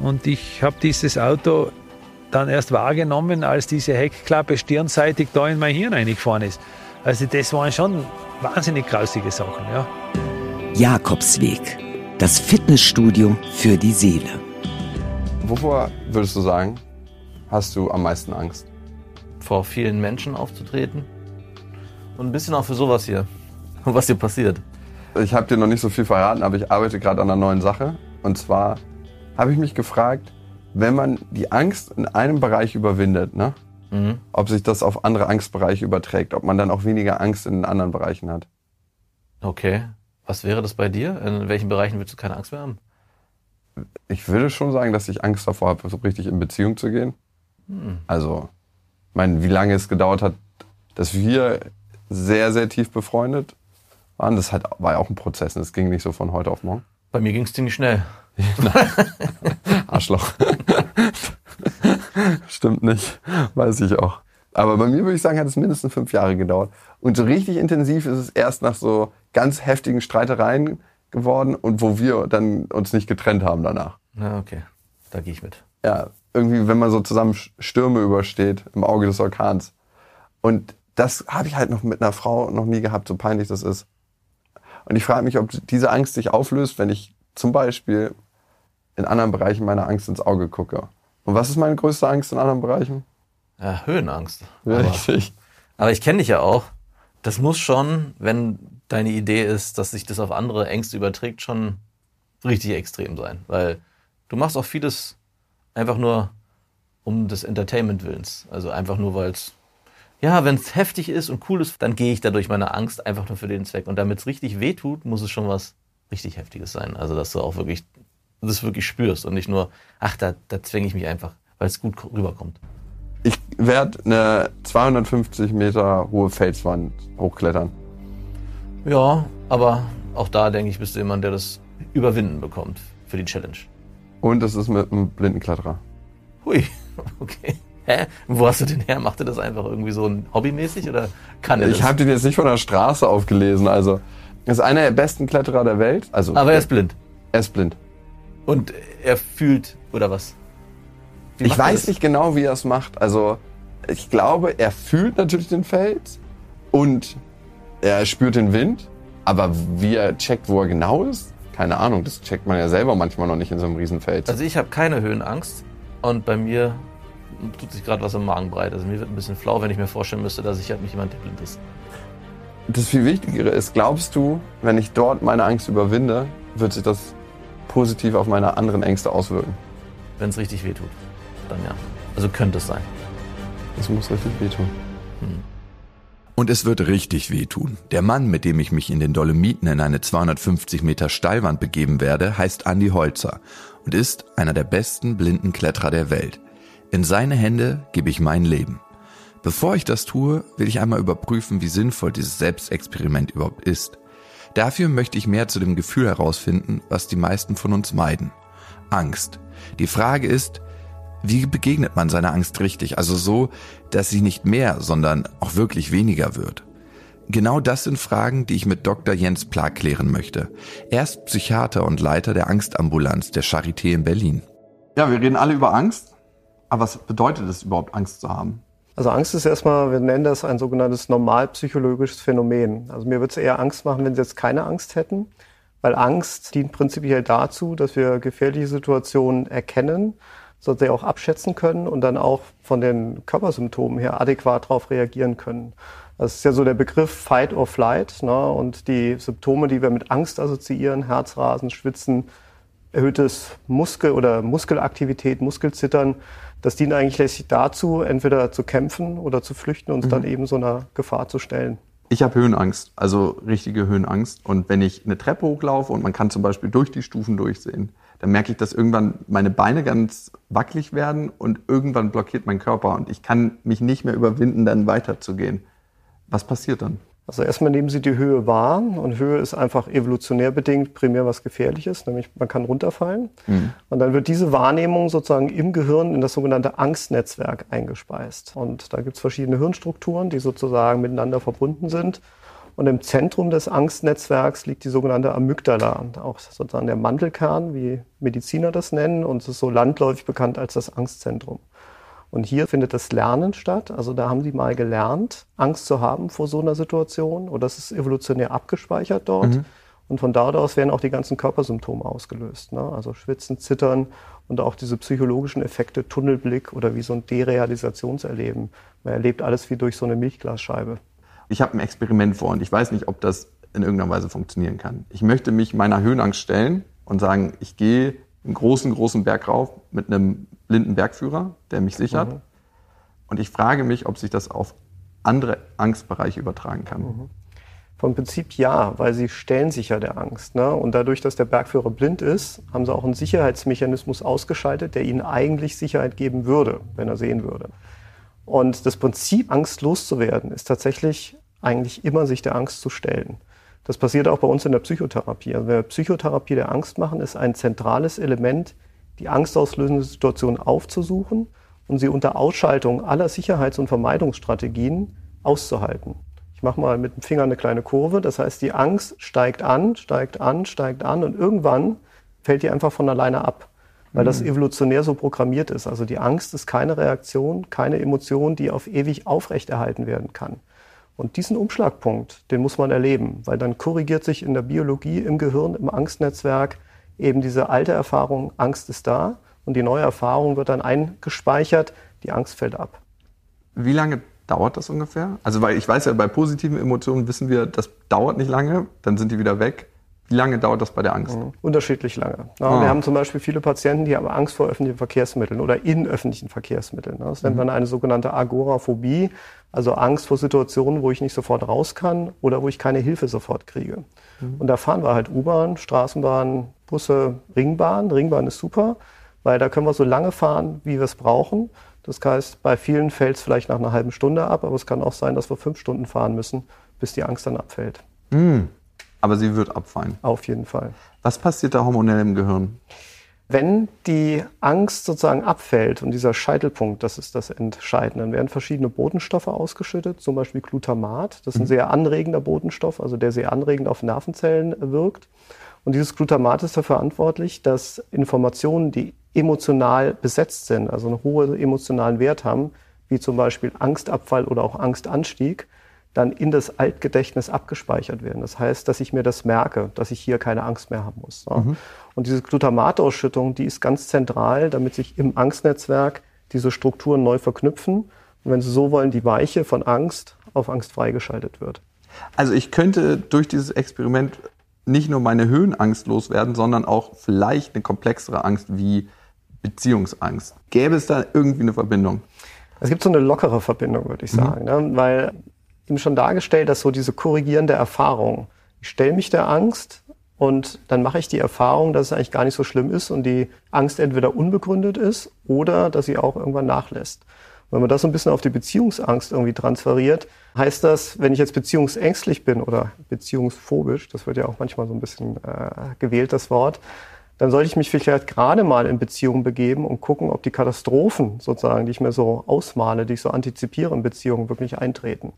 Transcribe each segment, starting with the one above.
und ich habe dieses Auto dann erst wahrgenommen, als diese Heckklappe stirnseitig da in mein Hirn reingefahren ist. Also das waren schon wahnsinnig grausige Sachen, ja. Jakobsweg, das Fitnessstudio für die Seele. Wovor würdest du sagen, hast du am meisten Angst? Vor vielen Menschen aufzutreten und ein bisschen auch für sowas hier, was hier passiert. Ich habe dir noch nicht so viel verraten, aber ich arbeite gerade an einer neuen Sache. Und zwar habe ich mich gefragt, wenn man die Angst in einem Bereich überwindet, ne? Mhm. ob sich das auf andere Angstbereiche überträgt, ob man dann auch weniger Angst in den anderen Bereichen hat. Okay. Was wäre das bei dir? In welchen Bereichen würdest du keine Angst mehr haben? Ich würde schon sagen, dass ich Angst davor habe, so richtig in Beziehung zu gehen. Mhm. Also, ich meine, wie lange es gedauert hat, dass wir sehr, sehr tief befreundet waren, das hat, war ja auch ein Prozess. Das ging nicht so von heute auf morgen. Bei mir ging es ziemlich schnell. Arschloch. Stimmt nicht. Weiß ich auch. Aber bei mir würde ich sagen, hat es mindestens fünf Jahre gedauert. Und so richtig intensiv ist es erst nach so ganz heftigen Streitereien geworden und wo wir dann uns nicht getrennt haben danach. Na, okay. Da gehe ich mit. Ja, irgendwie, wenn man so zusammen Stürme übersteht im Auge des Orkans. Und das habe ich halt noch mit einer Frau noch nie gehabt, so peinlich das ist. Und ich frage mich, ob diese Angst sich auflöst, wenn ich zum Beispiel in anderen Bereichen meiner Angst ins Auge gucke. Und was ist meine größte Angst in anderen Bereichen? Ja, Höhenangst. Richtig. Aber, aber ich kenne dich ja auch. Das muss schon, wenn deine Idee ist, dass sich das auf andere Ängste überträgt, schon richtig extrem sein. Weil du machst auch vieles einfach nur um des Entertainment Willens. Also einfach nur, weil es, ja, wenn es heftig ist und cool ist, dann gehe ich da durch meine Angst einfach nur für den Zweck. Und damit es richtig wehtut, muss es schon was richtig Heftiges sein. Also, dass du auch wirklich das wirklich spürst und nicht nur, ach, da, da zwänge ich mich einfach, weil es gut rüberkommt. Ich werde eine 250 Meter hohe Felswand hochklettern. Ja, aber auch da denke ich, bist du jemand, der das überwinden bekommt für die Challenge. Und es ist mit einem Blindenkletterer. Hui, okay. Hä? Wo hast du den her? Macht er das einfach irgendwie so hobbymäßig oder kann er das? Ich habe den jetzt nicht von der Straße aufgelesen. Also, er ist einer der besten Kletterer der Welt. Also, aber er ist blind. Er ist blind. Und er fühlt, oder was? Ich weiß nicht genau, wie er es macht. Also, ich glaube, er fühlt natürlich den Fels und er spürt den Wind. Aber wie er checkt, wo er genau ist, keine Ahnung. Das checkt man ja selber manchmal noch nicht in so einem Riesenfeld. Also ich habe keine Höhenangst und bei mir tut sich gerade was im Magen breit. Also mir wird ein bisschen flau, wenn ich mir vorstellen müsste, dass ich halt mich jemand, der blind ist. Das viel Wichtigere ist, glaubst du, wenn ich dort meine Angst überwinde, wird sich das positiv auf meine anderen Ängste auswirken. Wenn es richtig wehtut, dann ja. Also könnte es sein. Es muss richtig wehtun. Hm. Und es wird richtig wehtun. Der Mann, mit dem ich mich in den Dolomiten in eine 250 Meter Steilwand begeben werde, heißt Andy Holzer und ist einer der besten blinden Kletterer der Welt. In seine Hände gebe ich mein Leben. Bevor ich das tue, will ich einmal überprüfen, wie sinnvoll dieses Selbstexperiment überhaupt ist. Dafür möchte ich mehr zu dem Gefühl herausfinden, was die meisten von uns meiden. Angst. Die Frage ist, wie begegnet man seiner Angst richtig? Also so, dass sie nicht mehr, sondern auch wirklich weniger wird. Genau das sind Fragen, die ich mit Dr. Jens Plag klären möchte. Er ist Psychiater und Leiter der Angstambulanz der Charité in Berlin. Ja, wir reden alle über Angst. Aber was bedeutet es überhaupt, Angst zu haben? Also Angst ist erstmal, wir nennen das ein sogenanntes normalpsychologisches Phänomen. Also mir würde es eher Angst machen, wenn Sie jetzt keine Angst hätten, weil Angst dient prinzipiell dazu, dass wir gefährliche Situationen erkennen, sodass wir auch abschätzen können und dann auch von den Körpersymptomen her adäquat darauf reagieren können. Das ist ja so der Begriff Fight or Flight. Ne? Und die Symptome, die wir mit Angst assoziieren, Herzrasen, Schwitzen, erhöhtes Muskel- oder Muskelaktivität, Muskelzittern, das dient eigentlich letztlich dazu, entweder zu kämpfen oder zu flüchten und uns mhm. dann eben so einer Gefahr zu stellen. Ich habe Höhenangst, also richtige Höhenangst. Und wenn ich eine Treppe hochlaufe und man kann zum Beispiel durch die Stufen durchsehen, dann merke ich, dass irgendwann meine Beine ganz wackelig werden und irgendwann blockiert mein Körper und ich kann mich nicht mehr überwinden, dann weiterzugehen. Was passiert dann? Also erstmal nehmen Sie die Höhe wahr und Höhe ist einfach evolutionär bedingt primär was Gefährliches, nämlich man kann runterfallen. Mhm. Und dann wird diese Wahrnehmung sozusagen im Gehirn in das sogenannte Angstnetzwerk eingespeist. Und da gibt es verschiedene Hirnstrukturen, die sozusagen miteinander verbunden sind. Und im Zentrum des Angstnetzwerks liegt die sogenannte Amygdala, auch sozusagen der Mandelkern, wie Mediziner das nennen, und es ist so landläufig bekannt als das Angstzentrum. Und hier findet das Lernen statt. Also da haben sie mal gelernt, Angst zu haben vor so einer Situation oder es ist evolutionär abgespeichert dort. Mhm. Und von dort aus werden auch die ganzen Körpersymptome ausgelöst. Ne? Also Schwitzen, Zittern und auch diese psychologischen Effekte, Tunnelblick oder wie so ein Derealisationserleben. Man erlebt alles wie durch so eine Milchglasscheibe. Ich habe ein Experiment vor und ich weiß nicht, ob das in irgendeiner Weise funktionieren kann. Ich möchte mich meiner Höhenangst stellen und sagen, ich gehe einen großen, großen Berg rauf mit einem blinden Bergführer, der mich sichert. Mhm. Und ich frage mich, ob sich das auf andere Angstbereiche übertragen kann. Mhm. Vom Prinzip ja, weil sie stellen sich ja der Angst. Ne? Und dadurch, dass der Bergführer blind ist, haben sie auch einen Sicherheitsmechanismus ausgeschaltet, der ihnen eigentlich Sicherheit geben würde, wenn er sehen würde. Und das Prinzip, Angst loszuwerden, ist tatsächlich eigentlich immer sich der Angst zu stellen. Das passiert auch bei uns in der Psychotherapie. Also wenn wir Psychotherapie der Angst machen, ist ein zentrales Element, die angstauslösende Situation aufzusuchen und sie unter Ausschaltung aller Sicherheits- und Vermeidungsstrategien auszuhalten. Ich mache mal mit dem Finger eine kleine Kurve. Das heißt, die Angst steigt an, steigt an, steigt an und irgendwann fällt die einfach von alleine ab, weil das mhm. evolutionär so programmiert ist. Also die Angst ist keine Reaktion, keine Emotion, die auf ewig aufrechterhalten werden kann. Und diesen Umschlagpunkt, den muss man erleben, weil dann korrigiert sich in der Biologie, im Gehirn, im Angstnetzwerk eben diese alte Erfahrung, Angst ist da und die neue Erfahrung wird dann eingespeichert, die Angst fällt ab. Wie lange dauert das ungefähr? Also weil ich weiß ja, bei positiven Emotionen wissen wir, das dauert nicht lange, dann sind die wieder weg. Wie lange dauert das bei der Angst? Mhm. Unterschiedlich lange. Ja, ah. Wir haben zum Beispiel viele Patienten, die haben Angst vor öffentlichen Verkehrsmitteln oder in öffentlichen Verkehrsmitteln. Das nennt mhm. man eine sogenannte Agoraphobie, also Angst vor Situationen, wo ich nicht sofort raus kann oder wo ich keine Hilfe sofort kriege. Mhm. Und da fahren wir halt U-Bahn, Straßenbahn, Busse, Ringbahn. Ringbahn ist super, weil da können wir so lange fahren, wie wir es brauchen. Das heißt, bei vielen fällt es vielleicht nach einer halben Stunde ab, aber es kann auch sein, dass wir fünf Stunden fahren müssen, bis die Angst dann abfällt. Mhm. Aber sie wird abfallen. Auf jeden Fall. Was passiert da hormonell im Gehirn? Wenn die Angst sozusagen abfällt und dieser Scheitelpunkt, das ist das Entscheidende, dann werden verschiedene Botenstoffe ausgeschüttet, zum Beispiel Glutamat. Das ist ein mhm. sehr anregender Botenstoff, also der sehr anregend auf Nervenzellen wirkt. Und dieses Glutamat ist dafür verantwortlich, dass Informationen, die emotional besetzt sind, also einen hohen emotionalen Wert haben, wie zum Beispiel Angstabfall oder auch Angstanstieg, dann in das Altgedächtnis abgespeichert werden. Das heißt, dass ich mir das merke, dass ich hier keine Angst mehr haben muss. Mhm. Und diese Glutamatausschüttung, die ist ganz zentral, damit sich im Angstnetzwerk diese Strukturen neu verknüpfen. Und wenn Sie so wollen, die Weiche von Angst auf Angst freigeschaltet wird. Also ich könnte durch dieses Experiment nicht nur meine Höhenangst loswerden, sondern auch vielleicht eine komplexere Angst wie Beziehungsangst. Gäbe es da irgendwie eine Verbindung? Es gibt so eine lockere Verbindung, würde ich mhm. sagen, mhm. ne? weil ihm schon dargestellt, dass so diese korrigierende Erfahrung, ich stelle mich der Angst und dann mache ich die Erfahrung, dass es eigentlich gar nicht so schlimm ist und die Angst entweder unbegründet ist oder dass sie auch irgendwann nachlässt. Wenn man das so ein bisschen auf die Beziehungsangst irgendwie transferiert, heißt das, wenn ich jetzt beziehungsängstlich bin oder beziehungsphobisch, das wird ja auch manchmal so ein bisschen äh, gewählt, das Wort, dann sollte ich mich vielleicht gerade mal in Beziehungen begeben und gucken, ob die Katastrophen sozusagen, die ich mir so ausmale, die ich so antizipiere in Beziehungen, wirklich eintreten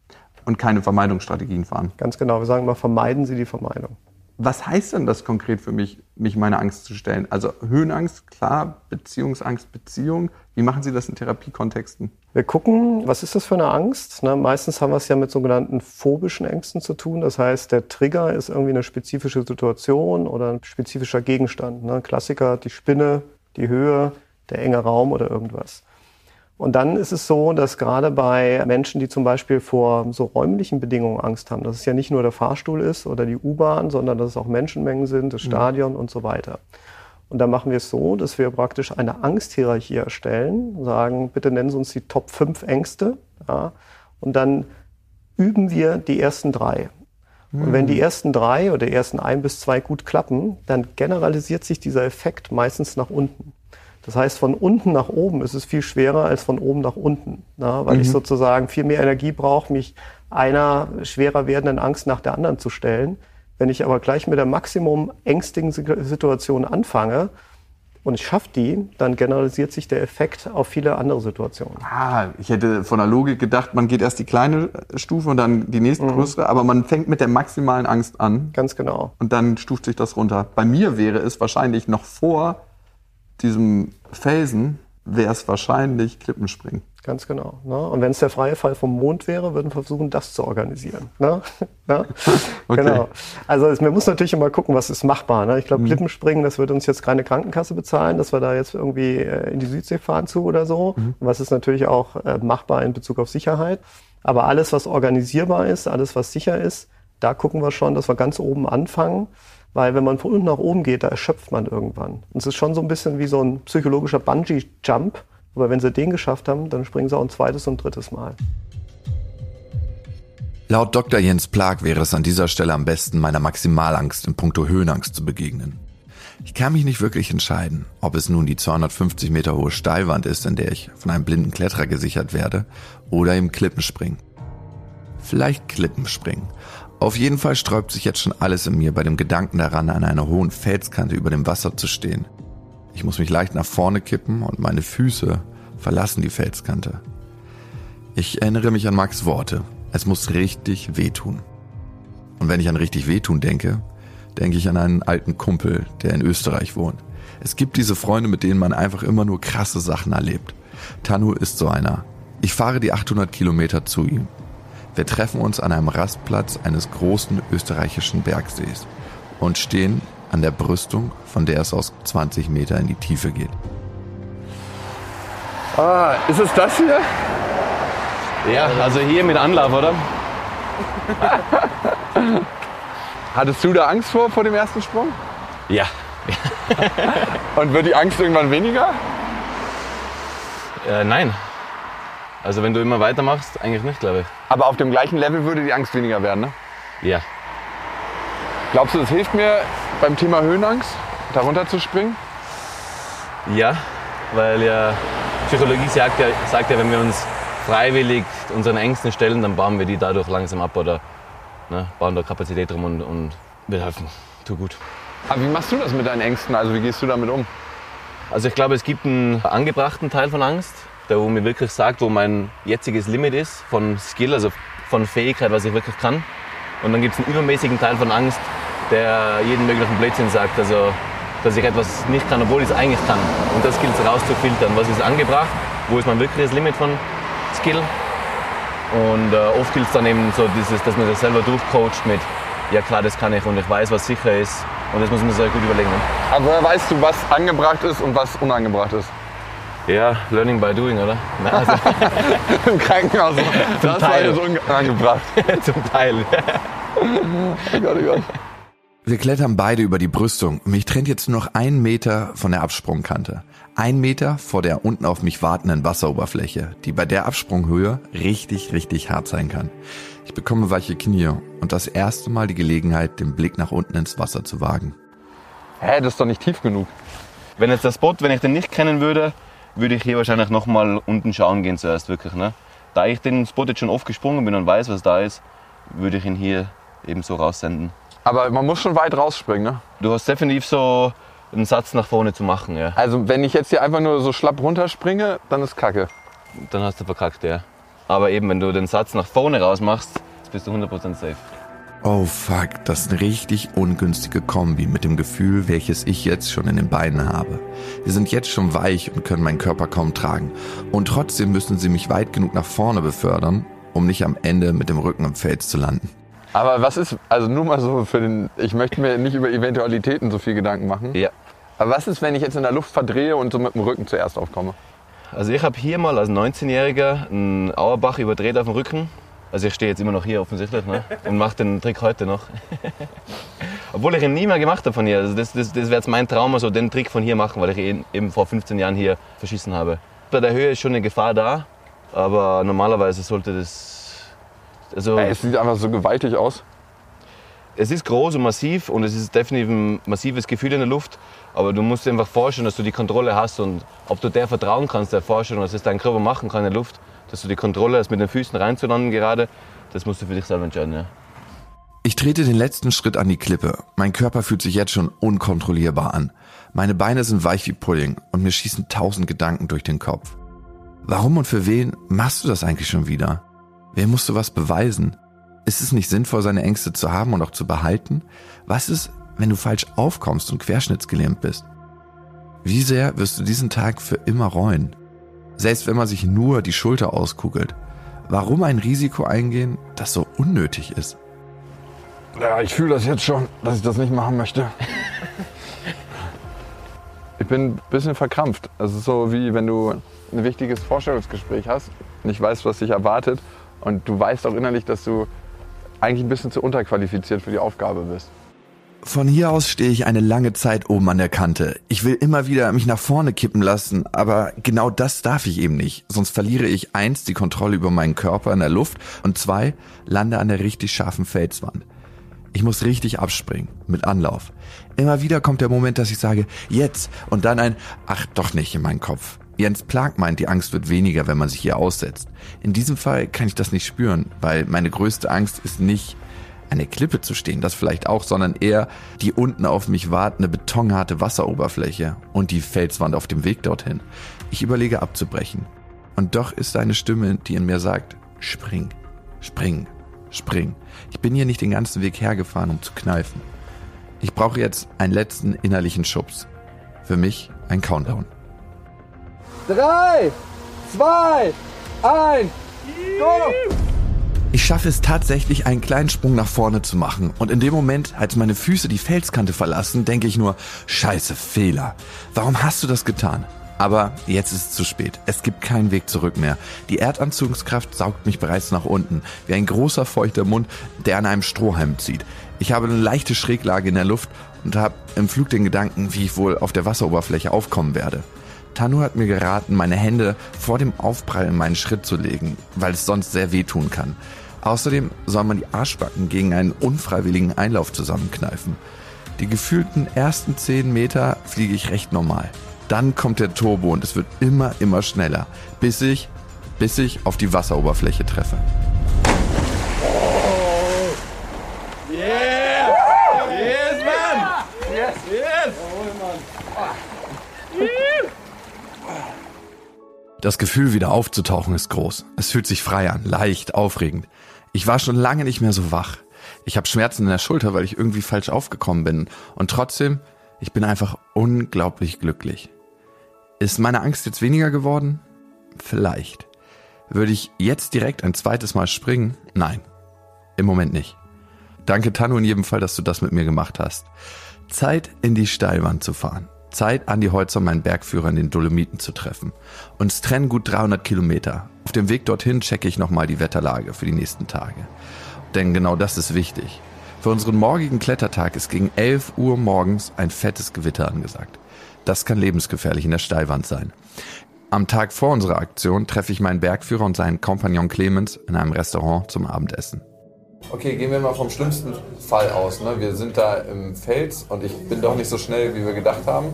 und keine Vermeidungsstrategien fahren. Ganz genau. Wir sagen immer, vermeiden Sie die Vermeidung. Was heißt denn das konkret für mich, mich meiner Angst zu stellen? Also Höhenangst, klar, Beziehungsangst, Beziehung. Wie machen Sie das in Therapiekontexten? Wir gucken, was ist das für eine Angst? Na, meistens haben wir es ja mit sogenannten phobischen Ängsten zu tun. Das heißt, der Trigger ist irgendwie eine spezifische Situation oder ein spezifischer Gegenstand. Ne? Klassiker, die Spinne, die Höhe, der enge Raum oder irgendwas. Und dann ist es so, dass gerade bei Menschen, die zum Beispiel vor so räumlichen Bedingungen Angst haben, dass es ja nicht nur der Fahrstuhl ist oder die U-Bahn, sondern dass es auch Menschenmengen sind, das mhm. Stadion und so weiter. Und da machen wir es so, dass wir praktisch eine Angsthierarchie erstellen, sagen, bitte nennen Sie uns die Top 5 Ängste. Ja, und dann üben wir die ersten drei. Und wenn die mhm. ersten drei oder die ersten ein bis zwei gut klappen, dann generalisiert sich dieser Effekt meistens nach unten. Das heißt, von unten nach oben ist es viel schwerer als von oben nach unten, na, weil mhm. ich sozusagen viel mehr Energie brauche, mich einer schwerer werdenden Angst nach der anderen zu stellen. Wenn ich aber gleich mit der Maximum ängstigen Situation anfange, und ich schaffe die, dann generalisiert sich der Effekt auf viele andere Situationen. Ah, ich hätte von der Logik gedacht, man geht erst die kleine Stufe und dann die nächste größere, aber man fängt mit der maximalen Angst an Ganz genau. und dann stuft sich das runter. Bei mir wäre es wahrscheinlich noch vor diesem Felsen, wäre es wahrscheinlich Klippenspringen. Ganz genau. Ne? Und wenn es der freie Fall vom Mond wäre, würden wir versuchen, das zu organisieren. Ne? ne? Okay. Genau. Also es, man muss natürlich immer gucken, was ist machbar. Ne? Ich Mhm. glaube, Klippenspringen, das wird uns jetzt keine Krankenkasse bezahlen, dass wir da jetzt irgendwie äh, in die Südsee fahren zu oder so. Mhm. Was ist natürlich auch äh, machbar in Bezug auf Sicherheit. Aber alles, was organisierbar ist, alles, was sicher ist, da gucken wir schon, dass wir ganz oben anfangen. Weil wenn man von unten nach oben geht, da erschöpft man irgendwann. Und es ist schon so ein bisschen wie so ein psychologischer Bungee-Jump. Aber wenn sie den geschafft haben, dann springen sie auch ein zweites und drittes Mal. Laut Dr. Jens Plag wäre es an dieser Stelle am besten, meiner Maximalangst in puncto Höhenangst zu begegnen. Ich kann mich nicht wirklich entscheiden, ob es nun die 250 Meter hohe Steilwand ist, in der ich von einem blinden Kletterer gesichert werde, oder im Klippenspringen. Vielleicht Klippenspringen. Auf jeden Fall sträubt sich jetzt schon alles in mir bei dem Gedanken daran, an einer hohen Felskante über dem Wasser zu stehen. Ich muss mich leicht nach vorne kippen und meine Füße verlassen die Felskante. Ich erinnere mich an Max Worte. Es muss richtig wehtun. Und wenn ich an richtig wehtun denke, denke ich an einen alten Kumpel, der in Österreich wohnt. Es gibt diese Freunde, mit denen man einfach immer nur krasse Sachen erlebt. Tanu ist so einer. Ich fahre die 800 Kilometer zu ihm. Wir treffen uns an einem Rastplatz eines großen österreichischen Bergsees und stehen an der Brüstung, von der es aus 20 Meter in die Tiefe geht. Ah, ist es das hier? Ja, also hier mit Anlauf, oder? Hattest du da Angst vor, vor dem ersten Sprung? Ja. Und wird die Angst irgendwann weniger? Äh, nein. Also wenn du immer weitermachst, eigentlich nicht, glaube Aber auf dem gleichen Level würde die Angst weniger werden, ne? ich. Ja. Glaubst du, das hilft mir beim Thema Höhenangst, darunter zu springen? Ja, weil ja Psychologie sagt ja, sagt ja, wenn wir uns freiwillig unseren Ängsten stellen, dann bauen wir die dadurch langsam ab oder ne, bauen da Kapazität drum und, und wir helfen. Tu gut. Aber wie machst du das mit deinen Ängsten? Also wie gehst du damit um? Also ich glaube, es gibt einen angebrachten Teil von Angst, der wo mir wirklich sagt, wo mein jetziges Limit ist von Skill, also von Fähigkeit, was ich wirklich kann. Und dann gibt es einen übermäßigen Teil von Angst, der jeden möglichen Blödsinn sagt, also dass ich etwas nicht kann, obwohl ich es eigentlich kann. Und das gilt es rauszufiltern. Was ist angebracht? Wo ist mein wirkliches Limit von Skill? Und äh, oft gilt es dann eben so, dieses, dass man sich selber durchcoacht mit, ja klar, das kann ich und ich weiß, was sicher ist. Und das muss man sich sehr gut überlegen. Ne? Aber woher weißt du, was angebracht ist und was unangebracht ist? Ja, learning by doing, oder? Nein, also, Im Krankenhaus. Das war Teil. jetzt unangebracht. zum Teil. Oh Gott, oh Gott. Wir klettern beide über die Brüstung. Mich trennt jetzt nur noch ein Meter von der Absprungkante. Ein Meter vor der unten auf mich wartenden Wasseroberfläche, die bei der Absprunghöhe richtig, richtig hart sein kann. Ich bekomme weiche Knie und das erste Mal die Gelegenheit, den Blick nach unten ins Wasser zu wagen. Hä, das ist doch nicht tief genug. Wenn jetzt der Spot, wenn ich den nicht kennen würde, würde ich hier wahrscheinlich noch mal unten schauen gehen zuerst wirklich. Ne? Da ich den Spot jetzt schon oft gesprungen bin und weiß, was da ist, würde ich ihn hier eben so raussenden. Aber man muss schon weit rausspringen, ne? Du hast definitiv so einen Satz nach vorne zu machen, ja. Also wenn ich jetzt hier einfach nur so schlapp runterspringe, dann ist Kacke. Dann hast du verkackt, ja. Aber eben, wenn du den Satz nach vorne raus machst, bist du 100% safe. Oh fuck, das ist eine richtig ungünstige Kombi mit dem Gefühl, welches ich jetzt schon in den Beinen habe. Sie sind jetzt schon weich und können meinen Körper kaum tragen. Und trotzdem müssen sie mich weit genug nach vorne befördern, um nicht am Ende mit dem Rücken im Fels zu landen. Aber was ist, also nur mal so für den, ich möchte mir nicht über Eventualitäten so viel Gedanken machen. Ja. Aber was ist, wenn ich jetzt in der Luft verdrehe und so mit dem Rücken zuerst aufkomme? Also ich habe hier mal als 19-Jähriger einen Auerbach überdreht auf dem Rücken. Also ich stehe jetzt immer noch hier offensichtlich ne? und mache den Trick heute noch. Obwohl ich ihn nie mehr gemacht habe von hier. Also das, das, das wäre jetzt mein Traum, also den Trick von hier machen, weil ich ihn eben vor 15 Jahren hier verschissen habe. Bei der Höhe ist schon eine Gefahr da, aber normalerweise sollte das... Also Ey, es sieht einfach so gewaltig aus. es ist groß und massiv und es ist definitiv ein massives Gefühl in der Luft. Aber du musst dir einfach vorstellen, dass du die Kontrolle hast und ob du der vertrauen kannst, der Vorstellung, dass es dein Körper machen kann in der Luft, dass du die Kontrolle hast, mit den Füßen reinzulanden gerade, das musst du für dich selber entscheiden. Ja. Ich trete den letzten Schritt an die Klippe. Mein Körper fühlt sich jetzt schon unkontrollierbar an. Meine Beine sind weich wie Pudding und mir schießen tausend Gedanken durch den Kopf. Warum und für wen machst du das eigentlich schon wieder? Wem musst du was beweisen? Ist es nicht sinnvoll, seine Ängste zu haben und auch zu behalten? Was ist, wenn du falsch aufkommst und querschnittsgelähmt bist? Wie sehr wirst du diesen Tag für immer reuen? Selbst wenn man sich nur die Schulter auskugelt. Warum ein Risiko eingehen, das so unnötig ist? Ja, ich fühle das jetzt schon, dass ich das nicht machen möchte. Ich bin ein bisschen verkrampft. Es ist so wie wenn du ein wichtiges Vorstellungsgespräch hast, nicht weißt, was dich erwartet und du weißt auch innerlich, dass du eigentlich ein bisschen zu unterqualifiziert für die Aufgabe bist. Von hier aus stehe ich eine lange Zeit oben an der Kante. Ich will immer wieder mich nach vorne kippen lassen, aber genau das darf ich eben nicht. Sonst verliere ich eins die Kontrolle über meinen Körper in der Luft und zwei lande an der richtig scharfen Felswand. Ich muss richtig abspringen, mit Anlauf. Immer wieder kommt der Moment, dass ich sage, jetzt und dann ein, ach doch nicht in meinen Kopf. Jens Plag meint, die Angst wird weniger, wenn man sich hier aussetzt. In diesem Fall kann ich das nicht spüren, weil meine größte Angst ist nicht, der Klippe zu stehen, das vielleicht auch, sondern eher die unten auf mich wartende betonharte Wasseroberfläche und die Felswand auf dem Weg dorthin. Ich überlege abzubrechen. Und doch ist eine Stimme, die in mir sagt, spring, spring, spring. Ich bin hier nicht den ganzen Weg hergefahren, um zu kneifen. Ich brauche jetzt einen letzten innerlichen Schubs. Für mich ein Countdown. Drei, zwei, eins, go! Ich schaffe es tatsächlich, einen kleinen Sprung nach vorne zu machen. Und in dem Moment, als meine Füße die Felskante verlassen, denke ich nur, scheiße, Fehler. Warum hast du das getan? Aber jetzt ist es zu spät. Es gibt keinen Weg zurück mehr. Die Erdanziehungskraft saugt mich bereits nach unten, wie ein großer feuchter Mund, der an einem Strohhalm zieht. Ich habe eine leichte Schräglage in der Luft und habe im Flug den Gedanken, wie ich wohl auf der Wasseroberfläche aufkommen werde. Tanu hat mir geraten, meine Hände vor dem Aufprall in meinen Schritt zu legen, weil es sonst sehr wehtun kann. Außerdem soll man die Arschbacken gegen einen unfreiwilligen Einlauf zusammenkneifen. Die gefühlten ersten 10 Meter fliege ich recht normal. Dann kommt der Turbo und es wird immer, immer schneller, bis ich, bis ich auf die Wasseroberfläche treffe. Das Gefühl, wieder aufzutauchen, ist groß. Es fühlt sich frei an, leicht, aufregend. Ich war schon lange nicht mehr so wach. Ich habe Schmerzen in der Schulter, weil ich irgendwie falsch aufgekommen bin. Und trotzdem, ich bin einfach unglaublich glücklich. Ist meine Angst jetzt weniger geworden? Vielleicht. Würde ich jetzt direkt ein zweites Mal springen? Nein. Im Moment nicht. Danke Tanu in jedem Fall, dass du das mit mir gemacht hast. Zeit in die Steilwand zu fahren. Zeit, Andi Holzer, meinen Bergführer in den Dolomiten zu treffen. Uns trennen gut 300 Kilometer. Auf dem Weg dorthin checke ich nochmal die Wetterlage für die nächsten Tage. Denn genau das ist wichtig. Für unseren morgigen Klettertag ist gegen 11 Uhr morgens ein fettes Gewitter angesagt. Das kann lebensgefährlich in der Steilwand sein. Am Tag vor unserer Aktion treffe ich meinen Bergführer und seinen Kompagnon Clemens in einem Restaurant zum Abendessen. Okay, gehen wir mal vom schlimmsten Fall aus. Ne? Wir sind da im Fels und ich bin doch nicht so schnell, wie wir gedacht haben.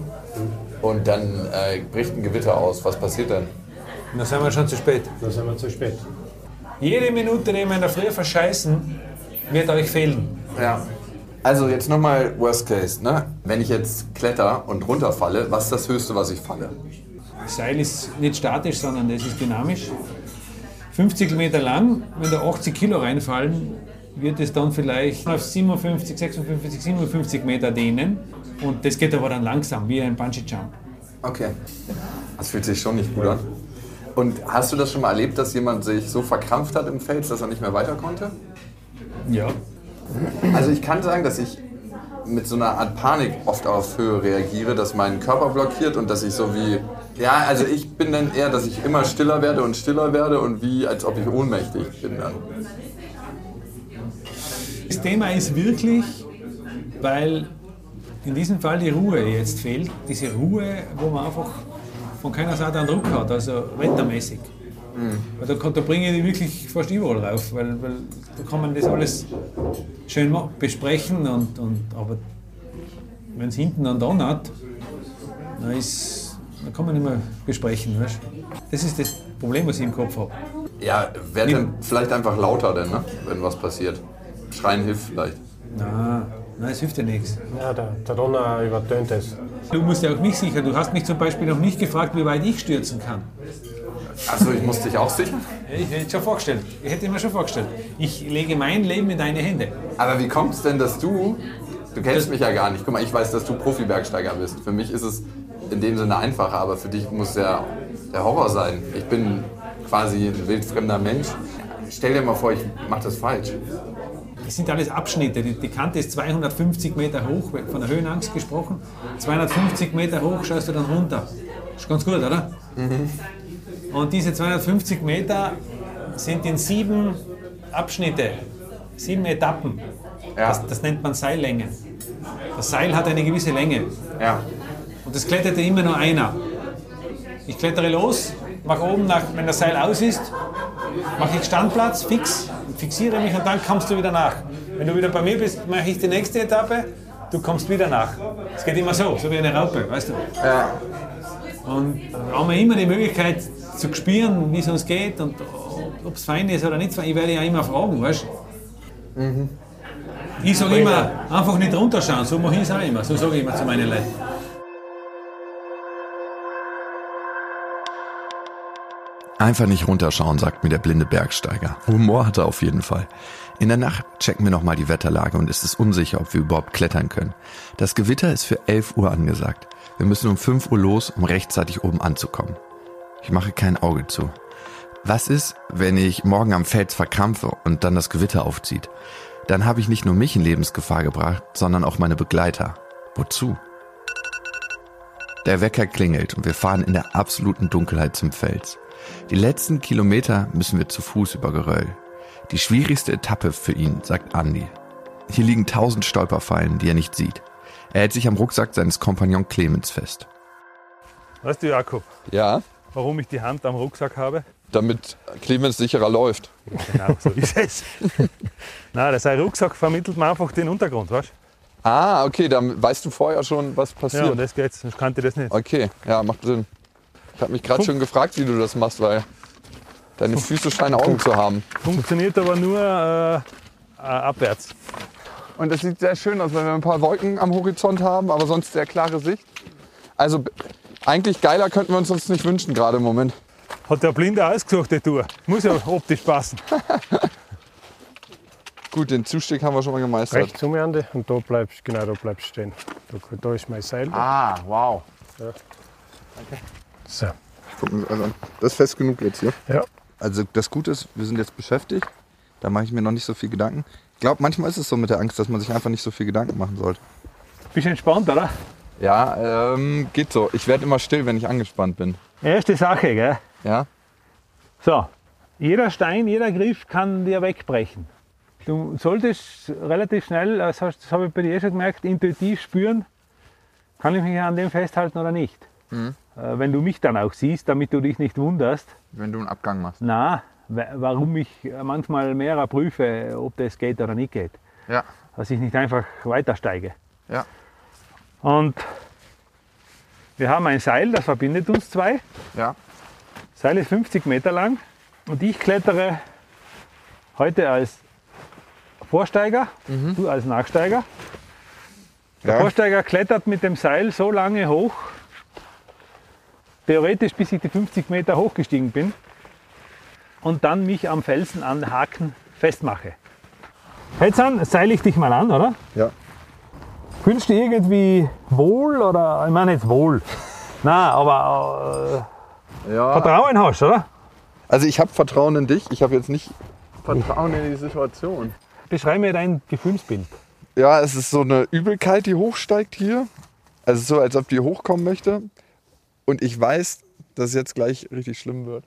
Und dann äh, bricht ein Gewitter aus. Was passiert dann? Dann sind wir schon zu spät. Da sind wir zu spät. Jede Minute, die wir in der Früh verscheißen, wird euch fehlen. Ja. Also jetzt nochmal Worst Case. Ne? Wenn ich jetzt kletter und runterfalle, was ist das Höchste, was ich falle? Das Seil ist nicht statisch, sondern es ist dynamisch. 50 Meter lang, wenn da 80 Kilo reinfallen, wird es dann vielleicht auf 57, 56, 57 Meter dehnen. Und das geht aber dann langsam, wie ein Bungee-Jump. Okay. Das fühlt sich schon nicht gut an. Und hast du das schon mal erlebt, dass jemand sich so verkrampft hat im Fels, dass er nicht mehr weiter konnte? Ja. Also ich kann sagen, dass ich mit so einer Art Panik oft auf Höhe reagiere, dass mein Körper blockiert und dass ich so wie... Ja, also ich bin dann eher, dass ich immer stiller werde und stiller werde und wie, als ob ich ohnmächtig bin dann. Das Thema ist wirklich, weil in diesem Fall die Ruhe jetzt fehlt. Diese Ruhe, wo man einfach von keiner Seite einen Druck hat, also wettermäßig. Weil da, da bringe ich die wirklich fast überall rauf, weil, weil da kann man das alles schön besprechen, und, und, aber wenn es hinten dann donnert, dann, ist, dann kann man nicht mehr besprechen. Weißt? Das ist das Problem, was ich im Kopf habe. Ja, werd dann vielleicht einfach lauter denn, ne? wenn was passiert. Schreien hilft vielleicht. Na, nein, es hilft ja nichts. Ja, der, der Donner übertönt es. Du musst ja auch mich sichern. Du hast mich zum Beispiel noch nicht gefragt, wie weit ich stürzen kann. Also ich muss dich auch sichern. Ich hätte schon vorgestellt. Ich hätte mir schon vorgestellt. Ich lege mein Leben in deine Hände. Aber wie kommt es denn, dass du, du kennst mich ja gar nicht, guck mal, ich weiß, dass du Profi-Bergsteiger bist. Für mich ist es in dem Sinne einfacher, aber für dich muss ja der Horror sein. Ich bin quasi ein wildfremder Mensch. Stell dir mal vor, ich mache das falsch. Das sind alles Abschnitte. Die, die Kante ist 250 Meter hoch, von der Höhenangst gesprochen. 250 Meter hoch schaust du dann runter. Ist ganz gut, oder? Und diese 250 Meter sind in sieben Abschnitte, sieben Etappen. Ja. Das, das nennt man Seillänge. Das Seil hat eine gewisse Länge. Ja. Und das kletterte immer nur einer. Ich klettere los, mache oben, nach, wenn das Seil aus ist, mache ich Standplatz, fix, fixiere mich und dann kommst du wieder nach. Wenn du wieder bei mir bist, mache ich die nächste Etappe, du kommst wieder nach. Es geht immer so, so wie eine Raupe, weißt du. Ja. Und haben wir immer die Möglichkeit zu spüren, wie es uns geht und ob es fein ist oder nicht fein. Ich werde ja immer fragen, weißt du. Ich sage immer, einfach nicht runterschauen, so mache ich es auch immer. So sage ich immer zu meinen Leuten. Einfach nicht runterschauen, sagt mir der blinde Bergsteiger. Humor hat er auf jeden Fall. In der Nacht checken wir nochmal die Wetterlage und es ist unsicher, ob wir überhaupt klettern können. Das Gewitter ist für 11 Uhr angesagt. Wir müssen um 5 Uhr los, um rechtzeitig oben anzukommen. Ich mache kein Auge zu. Was ist, wenn ich morgen am Fels verkrampfe und dann das Gewitter aufzieht? Dann habe ich nicht nur mich in Lebensgefahr gebracht, sondern auch meine Begleiter. Wozu? Der Wecker klingelt und wir fahren in der absoluten Dunkelheit zum Fels. Die letzten Kilometer müssen wir zu Fuß über Geröll. Die schwierigste Etappe für ihn, sagt Andy. Hier liegen tausend Stolperfallen, die er nicht sieht. Er hält sich am Rucksack seines Kompagnon Clemens fest. Weißt du, Jakob, Ja, warum ich die Hand am Rucksack habe? damit Clemens sicherer läuft. Genau, so ist es. Nein, das ein Rucksack vermittelt mir einfach den Untergrund, weißt Ah, okay, dann weißt du vorher schon, was du? Ja, passiert. und das geht's, sonst kannte ich das nicht. okay, ja, macht Sinn. Ich habe mich gerade schon gefragt, wie du das machst, weil deine Füße scheinen Augen zu haben. Funktioniert aber nur äh, äh, abwärts. Und es sieht sehr schön aus, wenn wir ein paar Wolken am Horizont haben, aber sonst sehr klare Sicht. Also eigentlich geiler könnten wir uns sonst nicht wünschen gerade im Moment. Hat der Blinde ausgesucht, die Tour. Muss ja optisch passen. Gut, den Zustieg haben wir schon mal gemeistert. Rechts um, Andi, und da bleibst genau da bleibst stehen. Da, da ist mein Seil. Ah, wow. So. Guck mir das an. Das ist fest genug jetzt hier. Ja. Also das Gute ist, wir sind jetzt beschäftigt. Da mache ich mir noch nicht so viel Gedanken. Ich glaube, manchmal ist es so mit der Angst, dass man sich einfach nicht so viel Gedanken machen sollte. Bist du entspannt, oder? Ja, ähm, geht so. Ich werde immer still, wenn ich angespannt bin. Erste Sache, gell? Ja? So, jeder Stein, jeder Griff kann dir wegbrechen. Du solltest relativ schnell, das, hast- das habe ich bei dir eh schon gemerkt, intuitiv spüren, kann ich mich an dem festhalten oder nicht. Äh, wenn du mich dann auch siehst, damit du dich nicht wunderst, Wenn du einen Abgang machst. na, wa- warum ich manchmal mehrer prüfe, ob das geht oder nicht geht. Ja. Dass ich nicht einfach weitersteige. Ja. Und wir haben ein Seil, das verbindet uns zwei. Ja. Seil ist 50 Meter lang und ich klettere heute als Vorsteiger, du als Nachsteiger. Der Ja. Vorsteiger klettert mit dem Seil so lange hoch, theoretisch bis ich die 50 Meter hochgestiegen bin und dann mich am Felsen an Haken festmache. Jetzt an, seil ich dich mal an, oder? Ja. Fühlst du dich irgendwie wohl oder, ich meine jetzt wohl, na, aber äh, ja. Vertrauen hast, oder? Also ich habe Vertrauen in dich. Ich habe jetzt nicht Vertrauen in die Situation. Beschreib mir dein Gefühlsbild. Ja, es ist so eine Übelkeit, die hochsteigt hier. Also so, als ob die hochkommen möchte. Und ich weiß, dass es jetzt gleich richtig schlimm wird.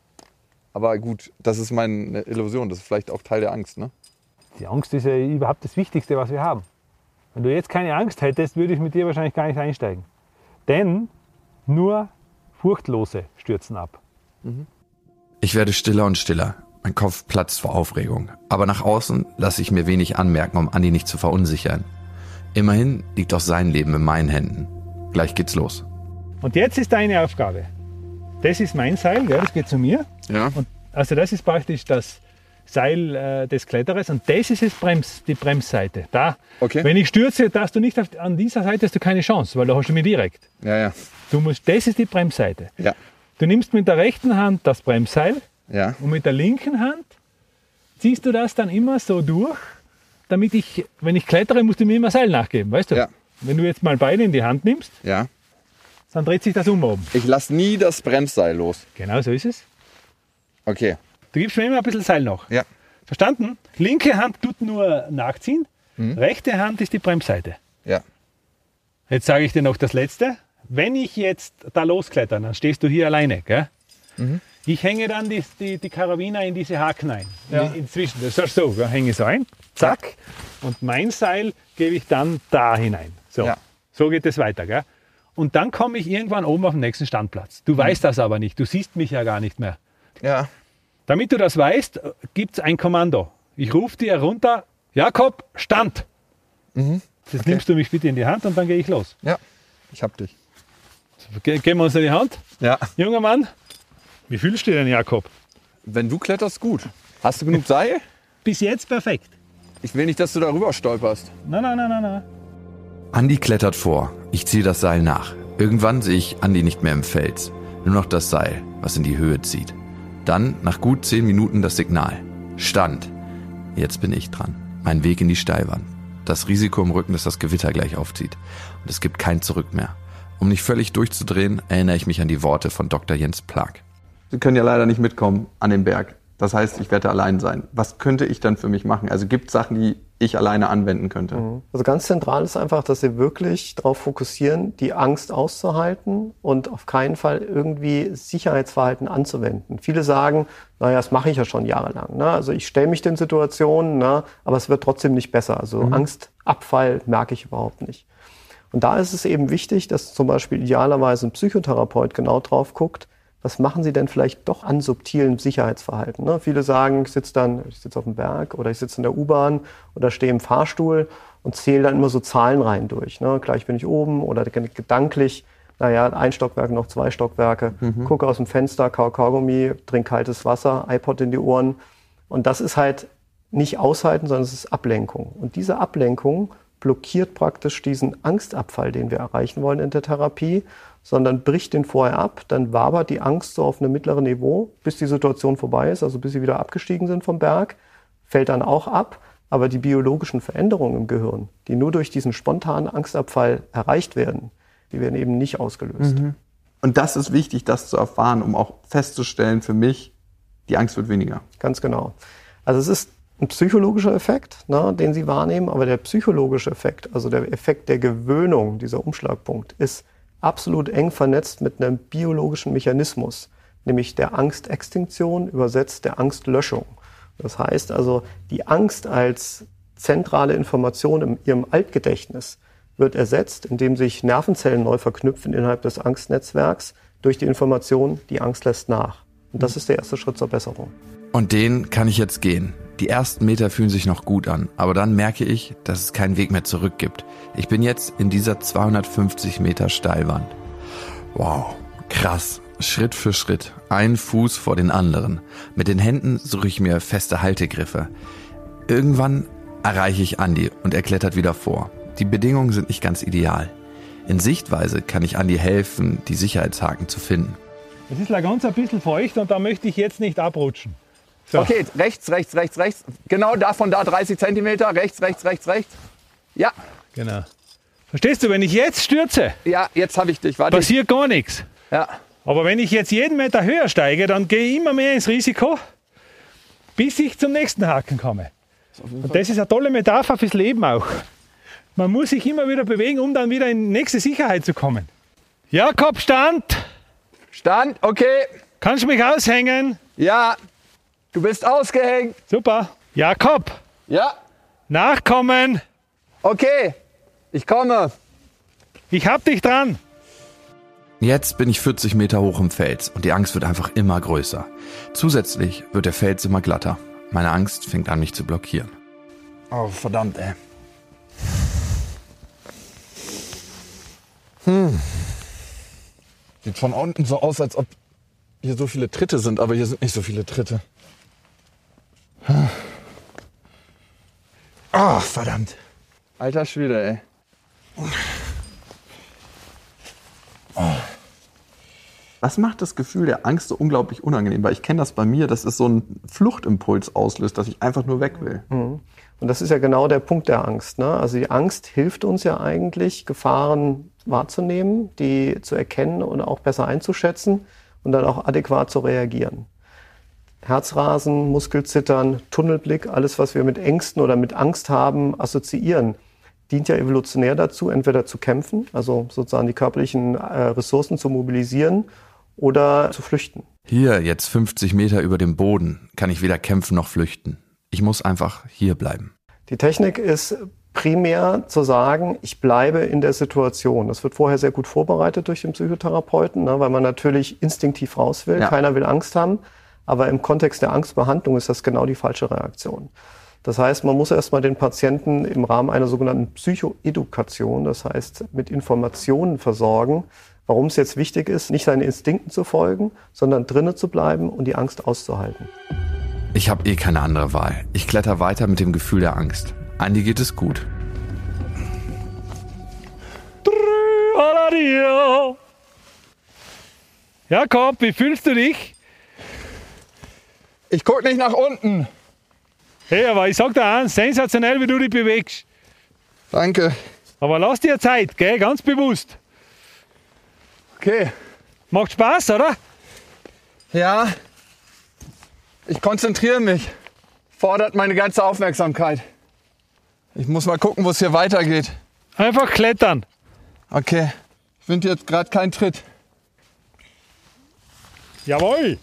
Aber gut, das ist meine Illusion. Das ist vielleicht auch Teil der Angst, ne? Die Angst ist ja überhaupt das Wichtigste, was wir haben. Wenn du jetzt keine Angst hättest, würde ich mit dir wahrscheinlich gar nicht einsteigen. Denn nur Furchtlose stürzen ab. Ich werde stiller und stiller. Mein Kopf platzt vor Aufregung. Aber nach außen lasse ich mir wenig anmerken, um Andi nicht zu verunsichern. Immerhin liegt auch sein Leben in meinen Händen. Gleich geht's los. Und jetzt ist deine Aufgabe. Das ist mein Seil, gell? das geht zu mir. Ja. Und also das ist praktisch das Seil äh, des Kletterers und das ist das Brems, die Bremsseite. Da, Okay. wenn ich stürze, hast du nicht auf, an dieser Seite hast du keine Chance, weil da hast du mich direkt. Ja, ja. Du musst, das ist die Bremsseite. Ja. Du nimmst mit der rechten Hand das Bremsseil Ja. und mit der linken Hand ziehst du das dann immer so durch, damit ich, wenn ich klettere, musst du mir immer Seil nachgeben, weißt du? Ja. Wenn du jetzt mal beide in die Hand nimmst, Ja. Dann dreht sich das um oben. Ich lasse nie das Bremsseil los. Genau so ist es. Okay. Du gibst mir immer ein bisschen Seil noch. Ja. Verstanden? Linke Hand tut nur nachziehen, rechte Hand ist die Bremsseite. Ja. Jetzt sage ich dir noch das Letzte. Wenn ich jetzt da loskletter, dann stehst du hier alleine. Gell? Ich hänge dann die, die, die Karabiner in diese Haken ein. In, inzwischen. Das ist so, hänge so ein, zack. Und mein Seil gebe ich dann da hinein. So, Ja. so geht es weiter. Gell? Und dann komme ich irgendwann oben auf den nächsten Standplatz. Du weißt das aber nicht. Du siehst mich ja gar nicht mehr. Ja. Damit du das weißt, gibt es ein Kommando. Ich rufe dir runter, Jakob, Stand. Jetzt nimmst du mich bitte in die Hand und dann gehe ich los. Ja. Ich hab dich. Ge geben wir uns in die Hand. Ja. Junger Mann, wie fühlst du dich denn, Jakob? Wenn du kletterst, gut. Hast du genug Seil? Bis jetzt perfekt. Ich will nicht, dass du darüber stolperst. Nein, nein, nein, nein, nein. Andi klettert vor. Ich ziehe das Seil nach. Irgendwann sehe ich Andi nicht mehr im Fels. Nur noch das Seil, was in die Höhe zieht. Dann, nach gut zehn Minuten, das Signal. Stand. Jetzt bin ich dran. Mein Weg in die Steilwand. Das Risiko im Rücken, dass das Gewitter gleich aufzieht. Und es gibt kein Zurück mehr. Um nicht völlig durchzudrehen, erinnere ich mich an die Worte von Dr. Jens Plag. Sie können ja leider nicht mitkommen an den Berg. Das heißt, ich werde allein sein. Was könnte ich dann für mich machen? Also gibt es Sachen, die ich alleine anwenden könnte? Also ganz zentral ist einfach, dass sie wirklich darauf fokussieren, die Angst auszuhalten und auf keinen Fall irgendwie Sicherheitsverhalten anzuwenden. Viele sagen, naja, das mache ich ja schon jahrelang. Ne? Also ich stelle mich den Situationen, ne? aber es wird trotzdem nicht besser. Also Angstabfall merke ich überhaupt nicht. Und da ist es eben wichtig, dass zum Beispiel idealerweise ein Psychotherapeut genau drauf guckt, was machen Sie denn vielleicht doch an subtilen Sicherheitsverhalten? Ne? Viele sagen, ich sitze dann, ich sitze auf dem Berg oder ich sitze in der U-Bahn oder stehe im Fahrstuhl und zähle dann immer so Zahlen rein durch. Ne? Gleich bin ich oben oder gedanklich, naja, ein Stockwerk, noch zwei Stockwerke, gucke aus dem Fenster, kau Kaugummi, trink kaltes Wasser, iPod in die Ohren. Und das ist halt nicht aushalten, sondern es ist Ablenkung. Und diese Ablenkung blockiert praktisch diesen Angstabfall, den wir erreichen wollen in der Therapie, sondern bricht den vorher ab, dann wabert die Angst so auf einem mittleren Niveau, bis die Situation vorbei ist, also bis sie wieder abgestiegen sind vom Berg, fällt dann auch ab, aber die biologischen Veränderungen im Gehirn, die nur durch diesen spontanen Angstabfall erreicht werden, die werden eben nicht ausgelöst. Und das ist wichtig, das zu erfahren, um auch festzustellen für mich, die Angst wird weniger. Ganz genau. Also es ist ein psychologischer Effekt, ne, den Sie wahrnehmen, aber der psychologische Effekt, also der Effekt der Gewöhnung, dieser Umschlagpunkt, ist absolut eng vernetzt mit einem biologischen Mechanismus, nämlich der Angstextinktion übersetzt der Angstlöschung. Das heißt also, die Angst als zentrale Information in Ihrem Altgedächtnis wird ersetzt, indem sich Nervenzellen neu verknüpfen innerhalb des Angstnetzwerks durch die Information, die Angst lässt nach. Und das ist der erste Schritt zur Besserung. Und den kann ich jetzt gehen. Die ersten Meter fühlen sich noch gut an, aber dann merke ich, dass es keinen Weg mehr zurück gibt. Ich bin jetzt in dieser 250 Meter Steilwand. Wow, krass. Schritt für Schritt, ein Fuß vor den anderen. Mit den Händen suche ich mir feste Haltegriffe. Irgendwann erreiche ich Andi und er klettert wieder vor. Die Bedingungen sind nicht ganz ideal. In Sichtweise kann ich Andi helfen, die Sicherheitshaken zu finden. Es ist ganz ein bisschen feucht und da möchte ich jetzt nicht abrutschen. So. Okay, rechts, rechts, rechts, rechts. Genau davon da 30 Zentimeter. Rechts, rechts, rechts, rechts. Ja, Genau. Verstehst du, wenn ich jetzt stürze, ja, jetzt habe ich dich. Warte. passiert gar nichts. Ja. Aber wenn ich jetzt jeden Meter höher steige, dann gehe ich immer mehr ins Risiko, bis ich zum nächsten Haken komme. Und das ist eine tolle Metapher fürs Leben auch. Man muss sich immer wieder bewegen, um dann wieder in die nächste Sicherheit zu kommen. Jakob, Stand! Stand, okay. Kannst du mich aushängen? Ja, du bist ausgehängt. Super. Jakob, Ja, nachkommen! okay. Ich komme. Ich hab dich dran! Jetzt bin ich 40 Meter hoch im Fels und die Angst wird einfach immer größer. Zusätzlich wird der Fels immer glatter. Meine Angst fängt an, mich zu blockieren. Oh, verdammt, ey. Hm. Sieht von unten so aus, als ob hier so viele Tritte sind, aber hier sind nicht so viele Tritte. Oh, verdammt. Alter Schwede, ey. Was macht das Gefühl der Angst so unglaublich unangenehm? Weil ich kenne das bei mir, dass es so einen Fluchtimpuls auslöst, dass ich einfach nur weg will. Und das ist ja genau der Punkt der Angst. Ne? Also die Angst hilft uns ja eigentlich, Gefahren wahrzunehmen, die zu erkennen und auch besser einzuschätzen und dann auch adäquat zu reagieren. Herzrasen, Muskelzittern, Tunnelblick, alles, was wir mit Ängsten oder mit Angst haben, assoziieren, dient ja evolutionär dazu, entweder zu kämpfen, also sozusagen die körperlichen äh, Ressourcen zu mobilisieren oder zu flüchten. Hier, jetzt 50 Meter über dem Boden, kann ich weder kämpfen noch flüchten. Ich muss einfach hier bleiben. Die Technik ist primär zu sagen, ich bleibe in der Situation. Das wird vorher sehr gut vorbereitet durch den Psychotherapeuten, ne, weil man natürlich instinktiv raus will. Ja. Keiner will Angst haben. Aber im Kontext der Angstbehandlung ist das genau die falsche Reaktion. Das heißt, man muss erstmal den Patienten im Rahmen einer sogenannten Psychoedukation, das heißt mit Informationen versorgen, warum es jetzt wichtig ist, nicht seinen Instinkten zu folgen, sondern drinnen zu bleiben und die Angst auszuhalten. Ich habe eh keine andere Wahl. Ich kletter weiter mit dem Gefühl der Angst. Andi geht es gut. Jakob, wie fühlst du dich? Ich guck nicht nach unten. Hey, aber ich sag dir eins, sensationell, wie du dich bewegst. Danke. Aber lass dir Zeit, gell? Ganz bewusst. Okay. Macht Spaß, oder? Ja. Ich konzentriere mich. Fordert meine ganze Aufmerksamkeit. Ich muss mal gucken, wo es hier weitergeht. Einfach klettern. Okay. Ich finde jetzt gerade keinen Tritt. Jawohl.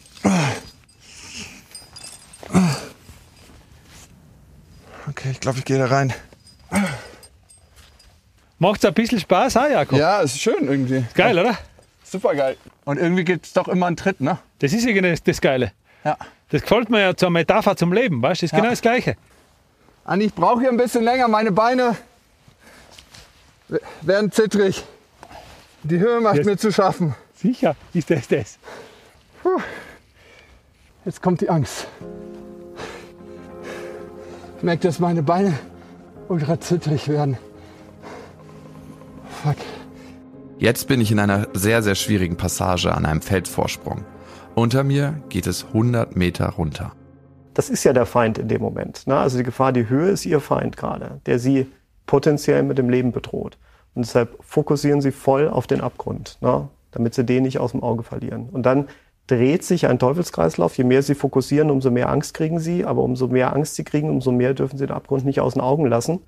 Okay, ich glaube, ich gehe da rein. Macht's ein bisschen Spaß, ha, Jakob? Ja, ist schön irgendwie. Geil, oder? Super geil. Und irgendwie gibt es doch immer einen Tritt, ne? Das ist irgendwie das, das Geile. Ja. Das gefällt mir ja zur Metapher zum Leben, weißt du? Das ist Ja. genau das Gleiche. Andi, ich brauche hier ein bisschen länger. Meine Beine werden zittrig. Die Höhe macht Jetzt- mir zu schaffen. Sicher ist das das. Jetzt kommt die Angst. Ich merke, dass meine Beine ultra zittrig werden. Fuck. Jetzt bin ich in einer sehr, sehr schwierigen Passage an einem Felsvorsprung. Unter mir geht es 100 Meter runter. Das ist ja der Feind in dem Moment. Ne? Also die Gefahr, die Höhe ist ihr Feind gerade, der sie potenziell mit dem Leben bedroht. Und deshalb fokussieren sie voll auf den Abgrund, ne? damit sie den nicht aus dem Auge verlieren. Und dann dreht sich ein Teufelskreislauf. Je mehr sie fokussieren, umso mehr Angst kriegen sie. Aber umso mehr Angst sie kriegen, umso mehr dürfen sie den Abgrund nicht aus den Augen lassen.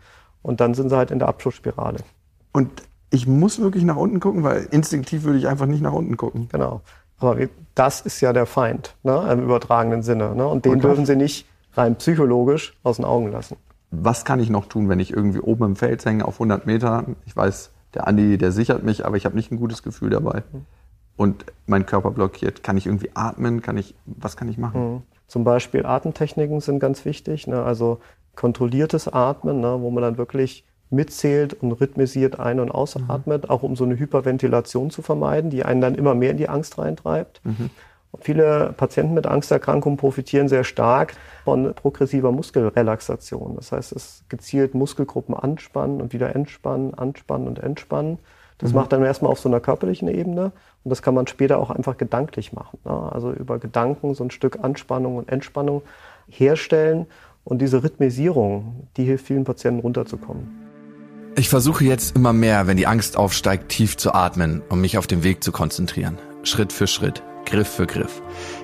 Und dann sind sie halt in der Abschussspirale. Und ich muss wirklich nach unten gucken, weil instinktiv würde ich einfach nicht nach unten gucken. Genau. Aber das ist ja der Feind ne? im übertragenen Sinne. Ne? Und den Okay. dürfen sie nicht rein psychologisch aus den Augen lassen. Was kann ich noch tun, wenn ich irgendwie oben im Fels hänge auf 100 Meter? Ich weiß, der Andi, der sichert mich, aber ich habe nicht ein gutes Gefühl dabei. Und mein Körper blockiert. Kann ich irgendwie atmen? Kann ich, was kann ich machen? Zum Beispiel Atemtechniken sind ganz wichtig. Ne? Also kontrolliertes Atmen, ne? wo man dann wirklich mitzählt und rhythmisiert ein- und ausatmet, auch um so eine Hyperventilation zu vermeiden, die einen dann immer mehr in die Angst reintreibt. Und viele Patienten mit Angsterkrankungen profitieren sehr stark von progressiver Muskelrelaxation. Das heißt, es gezielt Muskelgruppen anspannen und wieder entspannen, anspannen und entspannen. Das macht dann erstmal auf so einer körperlichen Ebene und das kann man später auch einfach gedanklich machen. Ne? Also über Gedanken so ein Stück Anspannung und Entspannung herstellen und diese Rhythmisierung, die hilft vielen Patienten runterzukommen. Ich versuche jetzt immer mehr, wenn die Angst aufsteigt, tief zu atmen, um mich auf den Weg zu konzentrieren. Schritt für Schritt, Griff für Griff.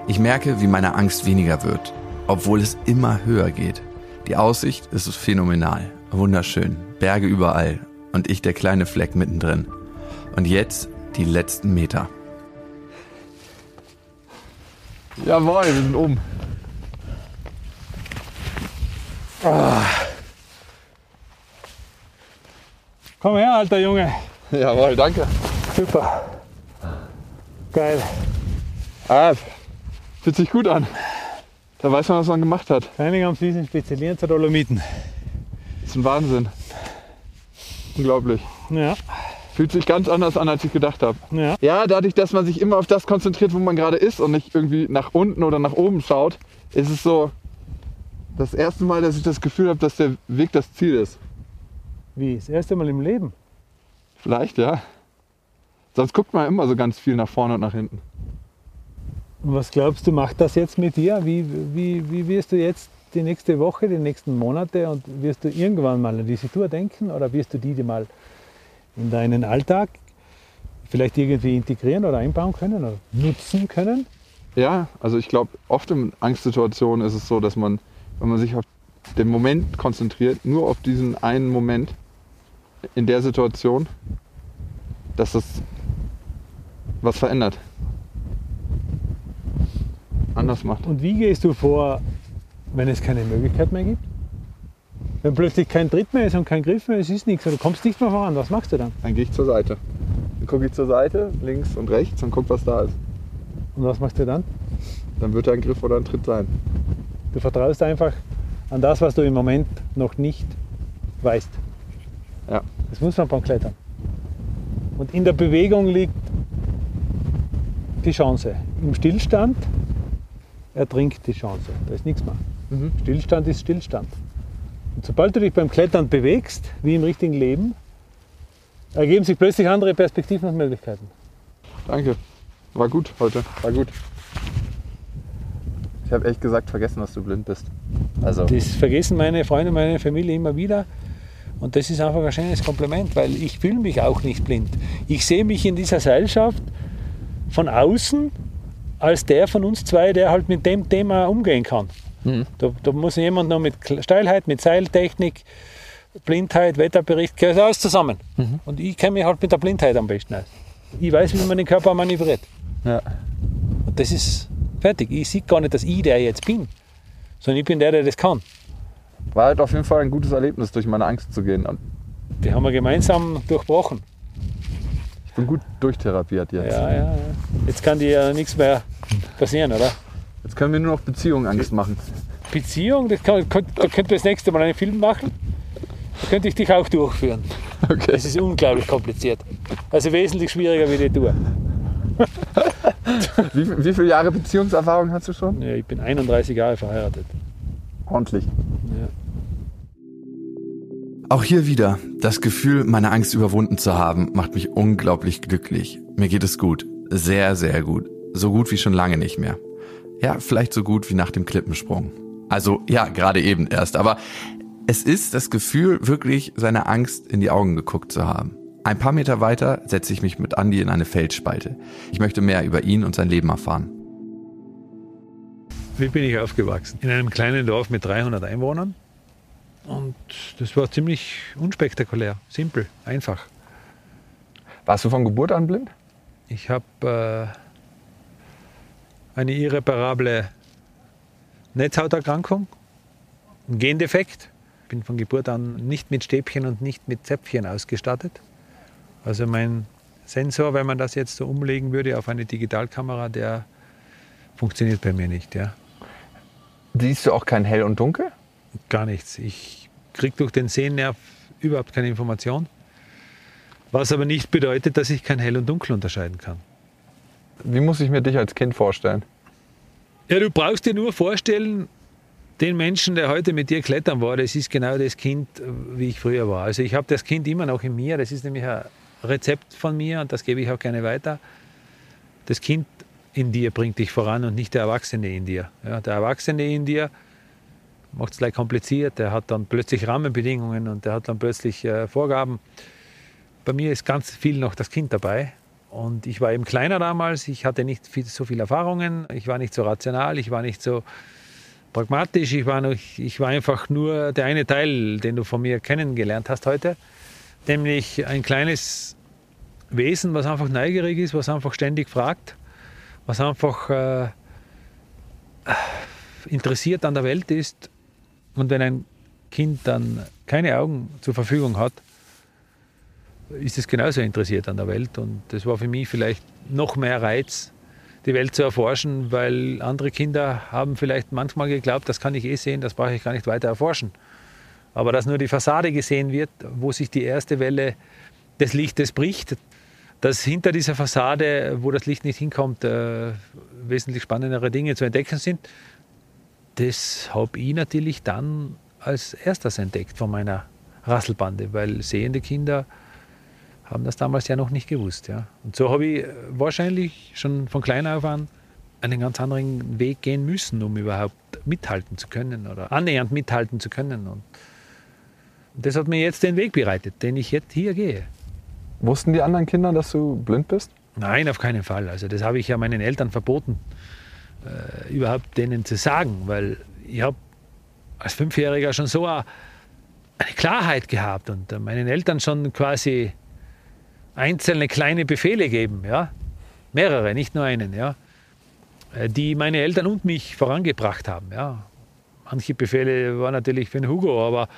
Ich merke, wie meine Angst weniger wird, obwohl es immer höher geht. Die Aussicht ist phänomenal, wunderschön, Berge überall und ich der kleine Fleck mittendrin. Und jetzt die letzten Meter. Jawohl, wir sind oben. Komm her, alter Junge. Jawohl, danke. Super. Geil. Ah, fühlt sich gut an. Da weiß man, was man gemacht hat. Einige haben sich spezialisiert zu Dolomiten. Das ist ein Wahnsinn. Unglaublich. Ja, Fühlt sich ganz anders an, als ich gedacht habe. ja. Ja, dadurch, dass man sich immer auf das konzentriert, wo man gerade ist und nicht irgendwie nach unten oder nach oben schaut, ist es so, das erste Mal, dass ich das Gefühl habe, dass der Weg das Ziel ist. Wie? Das erste Mal im Leben. Vielleicht, ja. Sonst guckt man immer so ganz viel nach vorne und nach hinten. Und was glaubst du, macht das jetzt mit dir? Wie, wie, wie wirst du jetzt die nächste Woche, die nächsten Monate und wirst du irgendwann mal an diese Tour denken oder wirst du die dir mal in deinen Alltag vielleicht irgendwie integrieren oder einbauen können oder nutzen können? Ja, also ich glaube, oft in Angstsituationen ist es so, dass man, wenn man sich auf den Moment konzentriert, nur auf diesen einen Moment in der Situation, dass das was verändert. Anders macht. Und wie gehst du vor, wenn es keine Möglichkeit mehr gibt? Wenn plötzlich kein Tritt mehr ist und kein Griff mehr, es ist nichts, du kommst nicht mehr voran, was machst du dann? Dann gehe ich zur Seite. Dann gucke ich zur Seite, links und rechts und gucke, was da ist. Und was machst du dann? Dann wird da ein Griff oder ein Tritt sein. Du vertraust einfach an das, was du im Moment noch nicht weißt. Ja. Das muss man beim Klettern. Und in der Bewegung liegt die Chance. Im Stillstand ertrinkt die Chance. Da ist nichts mehr. Mhm. Stillstand ist Stillstand. Und sobald du dich beim Klettern bewegst, wie im richtigen Leben, ergeben sich plötzlich andere Perspektiven und Möglichkeiten. Danke. War gut heute. War gut. Ich habe echt gesagt vergessen, dass du blind bist. Also, Das vergessen meine Freunde, meine Familie immer wieder. Und das ist einfach ein schönes Kompliment, weil ich fühle mich auch nicht blind. Ich sehe mich in dieser Seilschaft von außen als der von uns zwei, der halt mit dem Thema umgehen kann. Da, da muss jemand noch mit Steilheit, mit Seiltechnik, Blindheit, Wetterbericht, gehört alles zusammen. Und ich kenne mich halt mit der Blindheit am besten aus. Ich weiß, wie man den Körper manövriert. ja. Und das ist fertig. Ich sehe gar nicht, dass ich der jetzt bin, sondern ich bin der, der das kann. War halt auf jeden Fall ein gutes Erlebnis, durch meine Angst zu gehen. Und Die haben wir gemeinsam durchbrochen. ich bin gut durchtherapiert jetzt. Ja, ja, ja. Jetzt kann dir ja nichts mehr passieren, oder? Jetzt können wir nur noch Beziehungen Angst machen. Beziehung, das kann, kann, da könnten wir das nächste Mal einen Film machen. Da könnte ich dich auch durchführen. Okay. Das ist unglaublich kompliziert. Also wesentlich schwieriger wie die Tour. Wie, wie viele Jahre Beziehungserfahrung hast du schon? Ja, ich bin 31 Jahre verheiratet. Ordentlich. Ja. Auch hier wieder, das Gefühl, meine Angst überwunden zu haben, macht mich unglaublich glücklich. Mir geht es gut. Sehr, sehr gut. So gut wie schon lange nicht mehr. Ja, vielleicht so gut wie nach dem Klippensprung. Also ja, gerade eben erst. Aber es ist das Gefühl, wirklich seiner Angst in die Augen geguckt zu haben. Ein paar Meter weiter setze ich mich mit Andy in eine Felsspalte. Ich möchte mehr über ihn und sein Leben erfahren. Wie bin ich aufgewachsen? In einem kleinen Dorf mit 300 Einwohnern. Und das war ziemlich unspektakulär, simpel, einfach. Warst du von Geburt an blind? Ich habe äh, eine irreparable Netzhauterkrankung, einen Gendefekt. Bin von Geburt an nicht mit Stäbchen und nicht mit Zäpfchen ausgestattet. Also mein Sensor, wenn man das jetzt so umlegen würde auf eine Digitalkamera, der funktioniert bei mir nicht. Ja. Siehst du auch kein Hell und Dunkel? Gar nichts. Ich kriege durch den Sehnerv überhaupt keine Information. Was aber nicht bedeutet, dass ich kein Hell und Dunkel unterscheiden kann. Wie muss ich mir dich als Kind vorstellen? Ja, du brauchst dir nur vorstellen, den Menschen, der heute mit dir klettern war, das ist genau das Kind, wie ich früher war. Also ich habe das Kind immer noch in mir. Das ist nämlich ein Rezept von mir und das gebe ich auch gerne weiter. Das Kind in dir bringt dich voran und nicht der Erwachsene in dir. Ja, der Erwachsene in dir macht es gleich kompliziert. Der hat dann plötzlich Rahmenbedingungen und der hat dann plötzlich äh, Vorgaben. Bei mir ist ganz viel noch das Kind dabei. Und ich war eben kleiner damals, ich hatte nicht viel, so viele Erfahrungen, ich war nicht so rational, ich war nicht so pragmatisch, ich war, noch, ich war einfach nur der eine Teil, den du von mir kennengelernt hast heute, nämlich ein kleines Wesen, was einfach neugierig ist, was einfach ständig fragt, was einfach äh, interessiert an der Welt ist. Und wenn ein Kind dann keine Augen zur Verfügung hat, ist es genauso interessiert an der Welt. Und das war für mich vielleicht noch mehr Reiz, die Welt zu erforschen, weil andere Kinder haben vielleicht manchmal geglaubt, das kann ich eh sehen, das brauche ich gar nicht weiter erforschen. Aber dass nur die Fassade gesehen wird, wo sich die erste Welle des Lichtes bricht, dass hinter dieser Fassade, wo das Licht nicht hinkommt, äh, wesentlich spannendere Dinge zu entdecken sind, das habe ich natürlich dann als erstes entdeckt von meiner Rasselbande, weil sehende Kinder haben das damals ja noch nicht gewusst. Ja. Und so habe ich wahrscheinlich schon von klein auf an einen ganz anderen Weg gehen müssen, um überhaupt mithalten zu können oder annähernd mithalten zu können. Und das hat mir jetzt den Weg bereitet, den ich jetzt hier gehe. Wussten die anderen Kinder, dass du blind bist? Nein, auf keinen Fall. Also das habe ich ja meinen Eltern verboten, äh, überhaupt denen zu sagen, weil ich habe als Fünfjähriger schon so eine, Klarheit gehabt und äh, meinen Eltern schon quasi einzelne kleine Befehle geben, ja, mehrere, nicht nur einen, ja, äh, die meine Eltern und mich vorangebracht haben, ja. Manche Befehle waren natürlich für den Hugo, aber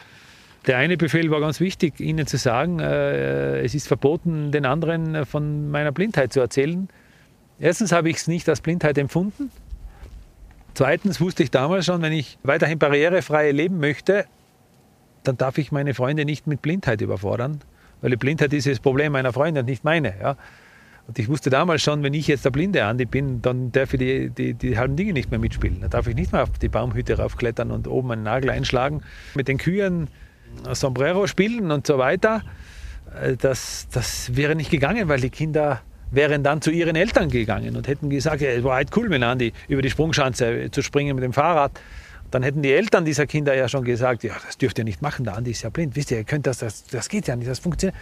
der eine Befehl war ganz wichtig, ihnen zu sagen, äh, es ist verboten, den anderen von meiner Blindheit zu erzählen. Erstens habe ich es nicht als Blindheit empfunden. Zweitens wusste ich damals schon, wenn ich weiterhin barrierefrei leben möchte, dann darf ich meine Freunde nicht mit Blindheit überfordern, weil die Blindheit ist das Problem meiner Freunde und nicht meine. Ja. Und ich wusste damals schon, wenn ich jetzt der blinde Andi bin, dann darf ich die, die, die halben Dinge nicht mehr mitspielen. Dann darf ich nicht mehr auf die Baumhütte raufklettern und oben einen Nagel einschlagen. Mit den Kühen Sombrero spielen und so weiter. Äh, das, das wäre nicht gegangen, weil die Kinder wären dann zu ihren Eltern gegangen und hätten gesagt, es war halt cool, mit Andi über die Sprungschanze zu springen mit dem Fahrrad. Dann hätten die Eltern dieser Kinder ja schon gesagt, ja, das dürft ihr nicht machen, der Andi ist ja blind. Wisst ihr, ihr könnt das, das, das geht ja nicht, das funktioniert.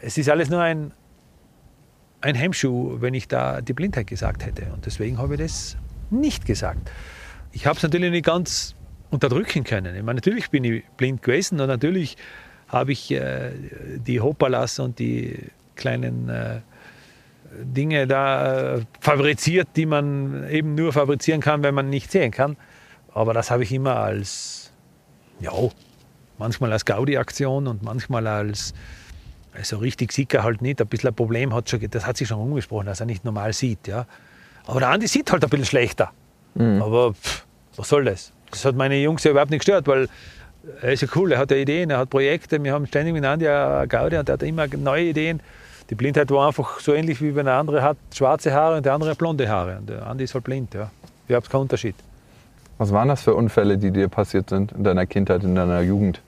Es ist alles nur ein, ein Hemmschuh, wenn ich da die Blindheit gesagt hätte. Und deswegen habe ich das nicht gesagt. Ich habe es natürlich nicht ganz unterdrücken können. Ich meine, natürlich bin ich blind gewesen und natürlich habe ich äh, die Hopalas und die kleinen äh, Dinge da äh, fabriziert, die man eben nur fabrizieren kann, wenn man nicht sehen kann. Aber das habe ich immer als, ja, manchmal als Gaudi-Aktion und manchmal als also richtig sieht er halt nicht, ein bisschen ein Problem hat schon, das hat sich schon umgesprochen, dass er nicht normal sieht. Ja. Aber der Andi sieht halt ein bisschen schlechter. Mhm. Aber pff, was soll das? Das hat meine Jungs ja überhaupt nicht gestört, weil er ist ja cool, er hat ja Ideen, er hat Projekte, wir haben ständig mit Andi eine Gaudi und er hat immer neue Ideen. Die Blindheit war einfach so ähnlich, wie wenn der andere hat schwarze Haare und der andere hat blonde Haare. Und der Andi ist halt blind, ja. Ich habe keinen Unterschied. Was waren das für Unfälle, die dir passiert sind in deiner Kindheit, in deiner Jugend?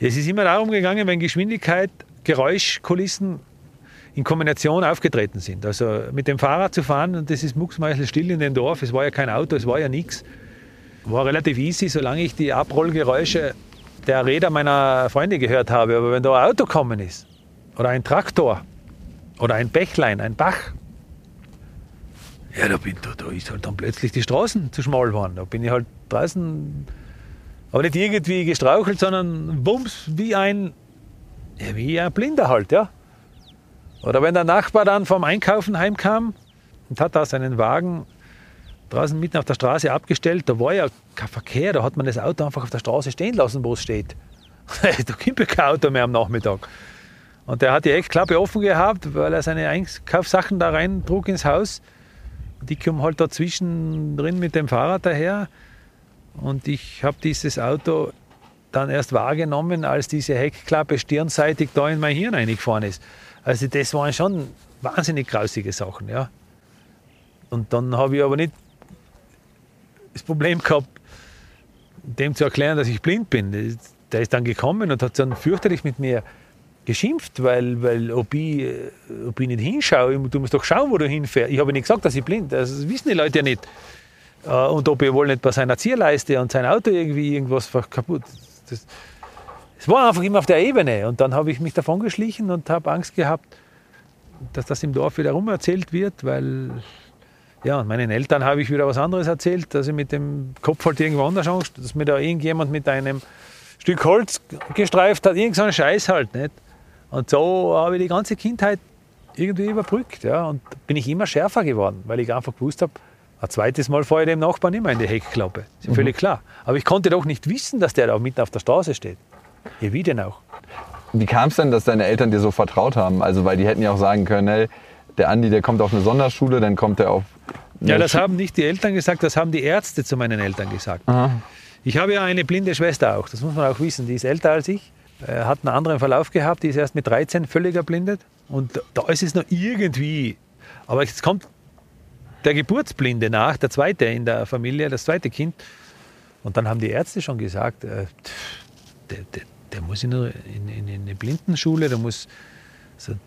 Es ist immer darum gegangen, wenn Geschwindigkeit, Geräuschkulissen in Kombination aufgetreten sind. Also mit dem Fahrrad zu fahren, und das ist mucksmeißelstill in dem Dorf, es war ja kein Auto, es war ja nichts. War relativ easy, solange ich die Abrollgeräusche der Räder meiner Freunde gehört habe. Aber wenn da ein Auto gekommen ist, oder ein Traktor, oder ein Bächlein, ein Bach, ja, da, bin, da, da ist halt dann plötzlich die Straßen zu schmal geworden. Da bin ich halt draußen aber nicht irgendwie gestrauchelt, sondern bums, wie ein, ja, wie ein Blinder halt, ja. Oder wenn der Nachbar dann vom Einkaufen heimkam und hat da seinen Wagen draußen mitten auf der Straße abgestellt, da war ja kein Verkehr, da hat man das Auto einfach auf der Straße stehen lassen, wo es steht. da kommt ja kein Auto mehr am Nachmittag. Und der hat die Eckklappe offen gehabt, weil er seine Einkaufssachen da rein trug ins Haus. Die kommen halt dazwischen drin mit dem Fahrrad daher. Und ich habe dieses Auto dann erst wahrgenommen, als diese Heckklappe stirnseitig da in mein Hirn reingefahren ist. Also das waren schon wahnsinnig grausige Sachen. Ja. Und dann habe ich aber nicht das Problem gehabt, dem zu erklären, dass ich blind bin. Der ist dann gekommen und hat dann fürchterlich mit mir geschimpft, weil, weil ob, ich, ob ich nicht hinschaue, du musst doch schauen, wo du hinfährst. Ich habe nicht gesagt, dass ich blind bin, das wissen die Leute ja nicht. Äh, und ob er wohl nicht bei seiner Zierleiste und sein Auto irgendwie irgendwas kaputt. Es war einfach immer auf der Ebene. Und dann habe ich mich davon geschlichen und habe Angst gehabt, dass das im Dorf wieder rum erzählt wird, weil ja, meinen Eltern habe ich wieder was anderes erzählt, dass ich mit dem Kopf halt irgendwo anders Angst, dass mir da irgendjemand mit einem Stück Holz gestreift hat, irgend so Scheiß halt nicht. Und so habe ich die ganze Kindheit irgendwie überbrückt. Ja, und bin ich immer schärfer geworden, weil ich einfach gewusst habe, ein zweites Mal fahre ich dem Nachbarn immer in die Heckklappe. Ist mhm. völlig klar. Aber ich konnte doch nicht wissen, dass der da mitten auf der Straße steht. Ja, wie denn auch? Wie kam es denn, dass deine Eltern dir so vertraut haben? Also, weil die hätten ja auch sagen können, hey, der Andi, der kommt auf eine Sonderschule, dann kommt er auf. Ja, das haben nicht die Eltern gesagt, das haben die Ärzte zu meinen Eltern gesagt. Aha. Ich habe ja eine blinde Schwester auch, das muss man auch wissen. Die ist älter als ich, äh, hat einen anderen Verlauf gehabt, die ist erst mit 13 völlig erblindet. Und da ist es noch irgendwie. Aber jetzt kommt der Geburtsblinde nach, der zweite in der Familie, das zweite Kind. Und dann haben die Ärzte schon gesagt, äh, der, der, der muss in eine, in, in eine Blindenschule, der muss,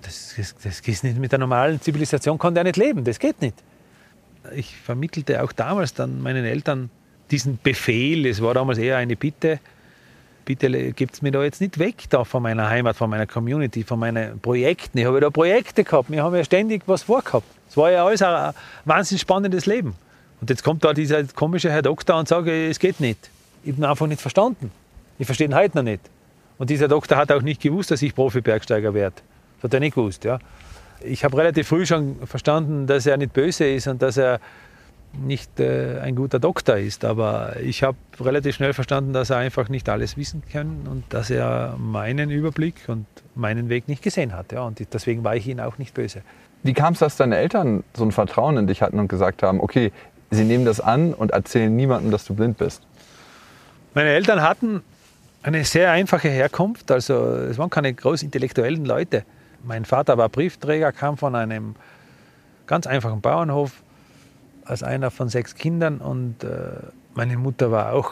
das, das, das geht nicht mit der normalen Zivilisation, kann der nicht leben, das geht nicht. Ich vermittelte auch damals dann meinen Eltern diesen Befehl, es war damals eher eine Bitte, bitte gebt mir da jetzt nicht weg da von meiner Heimat, von meiner Community, von meinen Projekten. Ich habe ja da Projekte gehabt, wir haben ja ständig was vorgehabt. Es war ja alles ein wahnsinnig spannendes Leben. Und jetzt kommt da dieser komische Herr Doktor und sagt, es geht nicht. Ich habe ihn einfach nicht verstanden. Ich verstehe ihn heute noch nicht. Und dieser Doktor hat auch nicht gewusst, dass ich Profi-Bergsteiger werde. Das hat er nicht gewusst. Ja. Ich habe relativ früh schon verstanden, dass er nicht böse ist und dass er nicht äh, ein guter Doktor ist. Aber ich habe relativ schnell verstanden, dass er einfach nicht alles wissen kann und dass er meinen Überblick und meinen Weg nicht gesehen hat. Ja. Und deswegen war ich ihm auch nicht böse. Wie kam es, dass deine Eltern so ein Vertrauen in dich hatten und gesagt haben, okay, sie nehmen das an und erzählen niemandem, dass du blind bist? Meine Eltern hatten eine sehr einfache Herkunft, also es waren keine groß intellektuellen Leute. Mein Vater war Briefträger, kam von einem ganz einfachen Bauernhof als einer von sechs Kindern und äh, meine Mutter war auch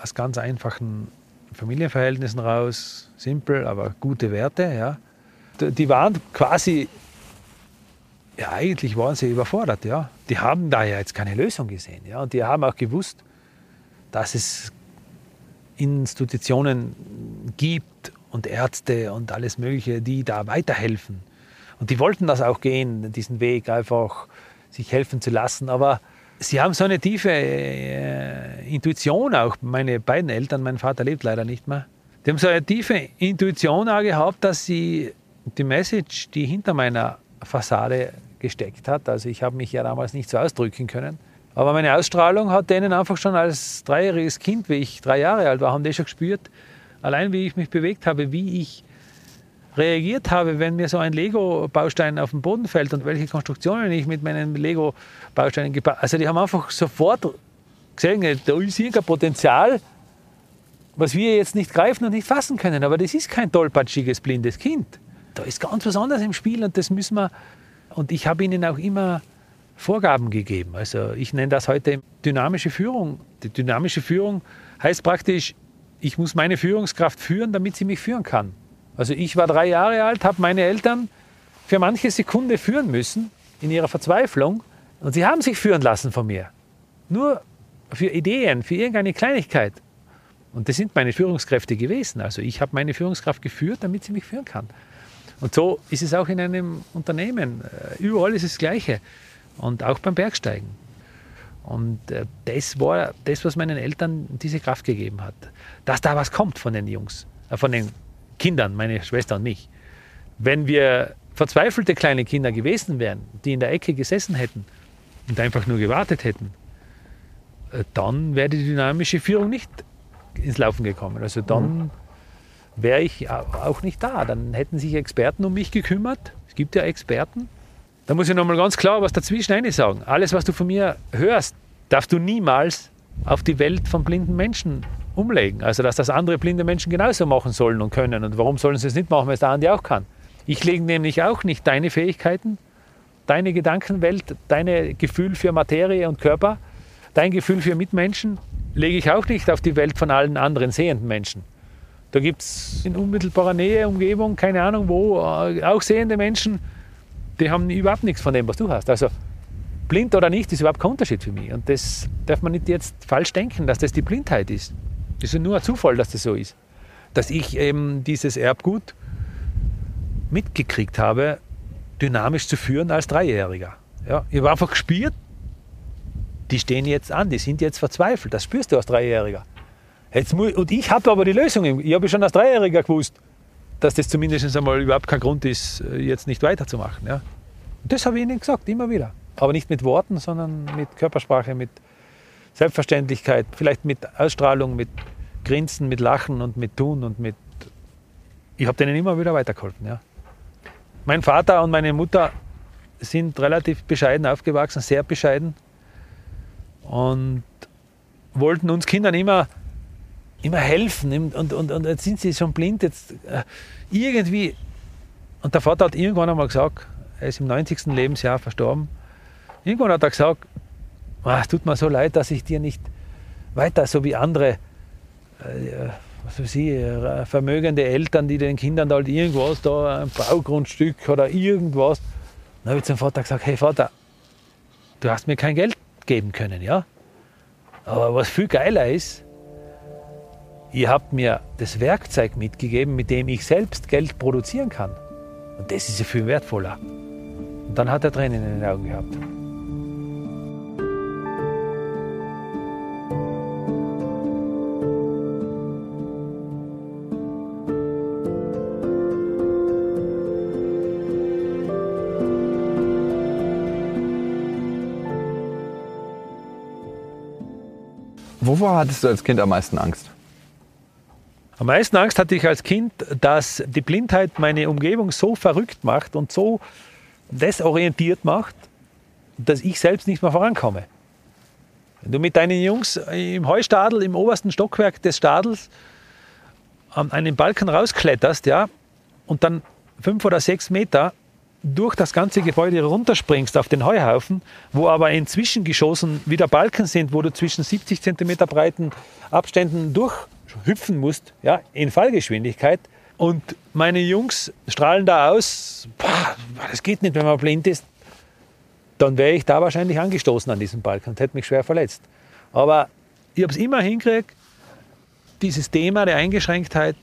aus ganz einfachen Familienverhältnissen raus, simpel, aber gute Werte. Ja. Die waren quasi, ja eigentlich waren sie überfordert. Ja. Die haben da ja jetzt keine Lösung gesehen. Ja. Und die haben auch gewusst, dass es Institutionen gibt und Ärzte und alles Mögliche, die da weiterhelfen. Und die wollten das auch gehen, diesen Weg einfach sich helfen zu lassen. Aber sie haben so eine tiefe äh, Intuition auch, meine beiden Eltern, mein Vater lebt leider nicht mehr. Die haben so eine tiefe Intuition auch gehabt, dass sie die Message, die hinter meiner Fassade gesteckt hat, also ich habe mich ja damals nicht so ausdrücken können, aber meine Ausstrahlung hat denen einfach schon als dreijähriges Kind, wie ich drei Jahre alt war, haben die schon gespürt, allein wie ich mich bewegt habe, wie ich reagiert habe, wenn mir so ein Lego-Baustein auf den Boden fällt und welche Konstruktionen ich mit meinen Lego-Bausteinen gebaut habe. Also die haben einfach sofort gesehen, da ist irgendein Potenzial, was wir jetzt nicht greifen und nicht fassen können. Aber das ist kein tollpatschiges, blindes Kind. Da ist ganz was anderes im Spiel und das müssen wir. Und ich habe ihnen auch immer Vorgaben gegeben. Also ich nenne das heute dynamische Führung. Die dynamische Führung heißt praktisch, ich muss meine Führungskraft führen, damit sie mich führen kann. Also ich war drei Jahre alt, habe meine Eltern für manche Sekunde führen müssen in ihrer Verzweiflung und sie haben sich führen lassen von mir. Nur für Ideen, für irgendeine Kleinigkeit. Und das sind meine Führungskräfte gewesen. Also ich habe meine Führungskraft geführt, damit sie mich führen kann. Und so ist es auch in einem Unternehmen. Äh, überall ist es das Gleiche und auch beim Bergsteigen. Und äh, das war das, was meinen Eltern diese Kraft gegeben hat. Dass da was kommt von den Jungs, äh, von den Kindern, meine Schwester und mich. Wenn wir verzweifelte kleine Kinder gewesen wären, die in der Ecke gesessen hätten und einfach nur gewartet hätten, äh, dann wäre die dynamische Führung nicht ins Laufen gekommen. Also dann mhm. wäre ich auch nicht da. Dann hätten sich Experten um mich gekümmert. Es gibt ja Experten, da muss ich nochmal ganz klar was dazwischen eine sagen. Alles, was du von mir hörst, darfst du niemals auf die Welt von blinden Menschen umlegen. Also, dass das andere blinde Menschen genauso machen sollen und können. Und warum sollen sie es nicht machen, wenn es der Andi auch kann? Ich lege nämlich auch nicht deine Fähigkeiten, deine Gedankenwelt, dein Gefühl für Materie und Körper, dein Gefühl für Mitmenschen, lege ich auch nicht auf die Welt von allen anderen sehenden Menschen. Da gibt es in unmittelbarer Nähe, Umgebung, keine Ahnung wo, äh, auch sehende Menschen, die haben überhaupt nichts von dem, was du hast. Also blind oder nicht, ist überhaupt kein Unterschied für mich. Und das darf man nicht jetzt falsch denken, dass das die Blindheit ist. Das ist nur ein Zufall, dass das so ist. Dass ich eben dieses Erbgut mitgekriegt habe, dynamisch zu führen als Dreijähriger. Ja, ich habe einfach gespürt, die stehen jetzt an, die sind jetzt verzweifelt. Das spürst du als Dreijähriger. Jetzt muss, und ich habe aber die Lösung. Ich habe schon als Dreijähriger gewusst, dass das zumindest einmal überhaupt kein Grund ist, äh, jetzt nicht weiterzumachen. Ja. Das habe ich ihnen gesagt, immer wieder. Aber nicht mit Worten, sondern mit Körpersprache, mit Selbstverständlichkeit, vielleicht mit Ausstrahlung, mit Grinsen, mit Lachen und mit Tun und mit. Ich habe denen immer wieder weitergeholfen. Ja. Mein Vater und meine Mutter sind relativ bescheiden aufgewachsen, sehr bescheiden und wollten uns Kindern immer immer helfen und, und, und jetzt sind sie schon blind, jetzt äh, irgendwie. Und der Vater hat irgendwann einmal gesagt, er ist im 90. Lebensjahr verstorben, irgendwann hat er gesagt, ah, es tut mir so leid, dass ich dir nicht weiter, so wie andere, äh, was weiß ich, äh, vermögende Eltern, die den Kindern halt irgendwas, da ein Baugrundstück oder irgendwas. Dann habe ich zum Vater gesagt, hey Vater, du hast mir kein Geld geben können, ja? Aber was viel geiler ist, ihr habt mir das Werkzeug mitgegeben, mit dem ich selbst Geld produzieren kann. Und das ist ja viel wertvoller. Und dann hat er Tränen in den Augen gehabt. Wovor hattest du als Kind am meisten Angst? Am meisten Angst hatte ich als Kind, dass die Blindheit meine Umgebung so verrückt macht und so desorientiert macht, dass ich selbst nicht mehr vorankomme. Wenn du mit deinen Jungs im Heustadel, im obersten Stockwerk des Stadels, an einen Balken rauskletterst, ja, und dann fünf oder sechs Meter durch das ganze Gebäude runterspringst auf den Heuhaufen, wo aber in Zwischengeschossen wieder Balken sind, wo du zwischen 70 cm breiten Abständen durchhüpfen musst, ja, in Fallgeschwindigkeit. Und meine Jungs strahlen da aus, boah, das geht nicht, wenn man blind ist. Dann wäre ich da wahrscheinlich angestoßen an diesem Balken und hätte mich schwer verletzt. Aber ich habe es immer hingekriegt, dieses Thema der Eingeschränktheit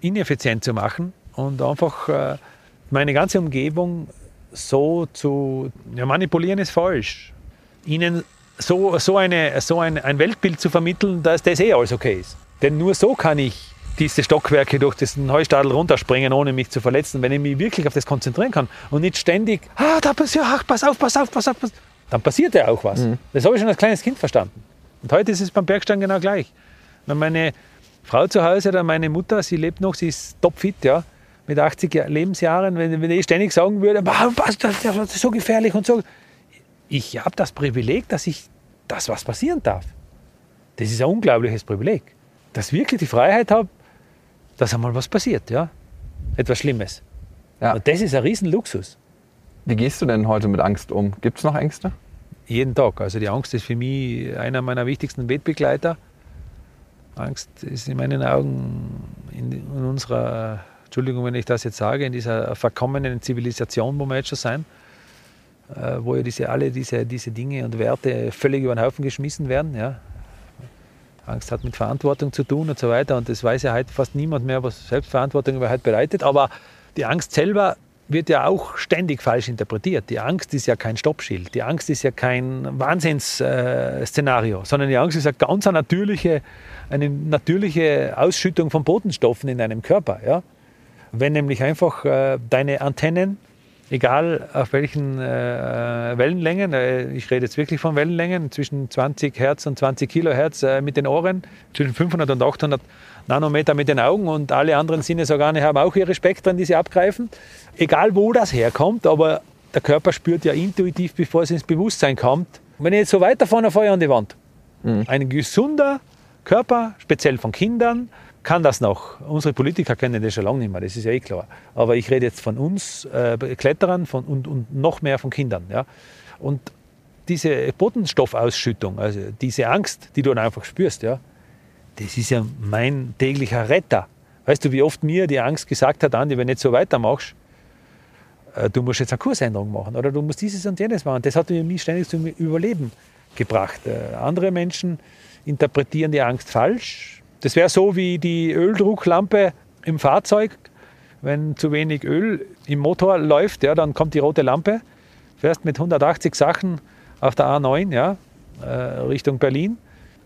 ineffizient zu machen und einfach äh, meine ganze Umgebung so zu ja, manipulieren ist falsch. Ihnen so, so, eine, so ein, ein Weltbild zu vermitteln, dass das eh alles okay ist. Denn nur so kann ich diese Stockwerke durch diesen Heustadel runterspringen, ohne mich zu verletzen, wenn ich mich wirklich auf das konzentrieren kann und nicht ständig, ah, da passiert, ach, pass auf, pass auf, pass auf, pass auf. Dann passiert ja auch was. Mhm. Das habe ich schon als kleines Kind verstanden. Und heute ist es beim Bergsteigen genau gleich. Wenn meine Frau zu Hause oder meine Mutter, sie lebt noch, sie ist topfit, ja, mit 80 Lebensjahren, wenn, wenn ich ständig sagen würde, was, das ist so gefährlich und so. Ich habe das Privileg, dass ich das was passieren darf. Das ist ein unglaubliches Privileg. Dass ich wirklich die Freiheit habe, dass einmal was passiert, ja. Etwas Schlimmes. Ja. Und das ist ein Riesenluxus. Wie gehst du denn heute mit Angst um? Gibt es noch Ängste? Jeden Tag. Also die Angst ist für mich einer meiner wichtigsten Wettbegleiter. Angst ist in meinen Augen in unserer Entschuldigung, wenn ich das jetzt sage, in dieser verkommenen Zivilisation, wo wir jetzt schon sind, äh, wo ja diese, alle diese, diese Dinge und Werte völlig über den Haufen geschmissen werden. Ja. Angst hat mit Verantwortung zu tun und so weiter. Und das weiß ja heute fast niemand mehr, was Selbstverantwortung überhaupt bedeutet. Aber die Angst selber wird ja auch ständig falsch interpretiert. Die Angst ist ja kein Stoppschild. Die Angst ist ja kein Wahnsinnsszenario, sondern die Angst ist ja ganz eine natürliche, eine natürliche Ausschüttung von Botenstoffen in deinem Körper. Ja? Wenn nämlich einfach äh, deine Antennen, egal auf welchen äh, Wellenlängen, äh, ich rede jetzt wirklich von Wellenlängen, zwischen 20 Hertz und 20 Kilohertz äh, mit den Ohren, zwischen 500 und 800 Nanometer mit den Augen und alle anderen Sinnesorgane haben auch ihre Spektren, die sie abgreifen. Egal wo das herkommt, aber der Körper spürt ja intuitiv, bevor es ins Bewusstsein kommt. Wenn ich jetzt so weiterfahre, Feuer an die Wand. Mhm. Ein gesunder Körper, speziell von Kindern, kann das noch. Unsere Politiker können das schon lange nicht mehr, das ist ja eh klar. Aber ich rede jetzt von uns äh, Kletterern von, und, und noch mehr von Kindern. Ja? Und diese Botenstoffausschüttung, also diese Angst, die du dann einfach spürst, ja, das ist ja mein täglicher Retter. Weißt du, wie oft mir die Angst gesagt hat, Andi, wenn du nicht so weitermachst, äh, du musst jetzt eine Kursänderung machen oder du musst dieses und jenes machen. Das hat mich ständig zum Überleben gebracht. Äh, andere Menschen interpretieren die Angst falsch, das wäre so wie die Öldrucklampe im Fahrzeug. Wenn zu wenig Öl im Motor läuft, ja, dann kommt die rote Lampe. Fährst mit 180 Sachen auf der A9 ja, äh, Richtung Berlin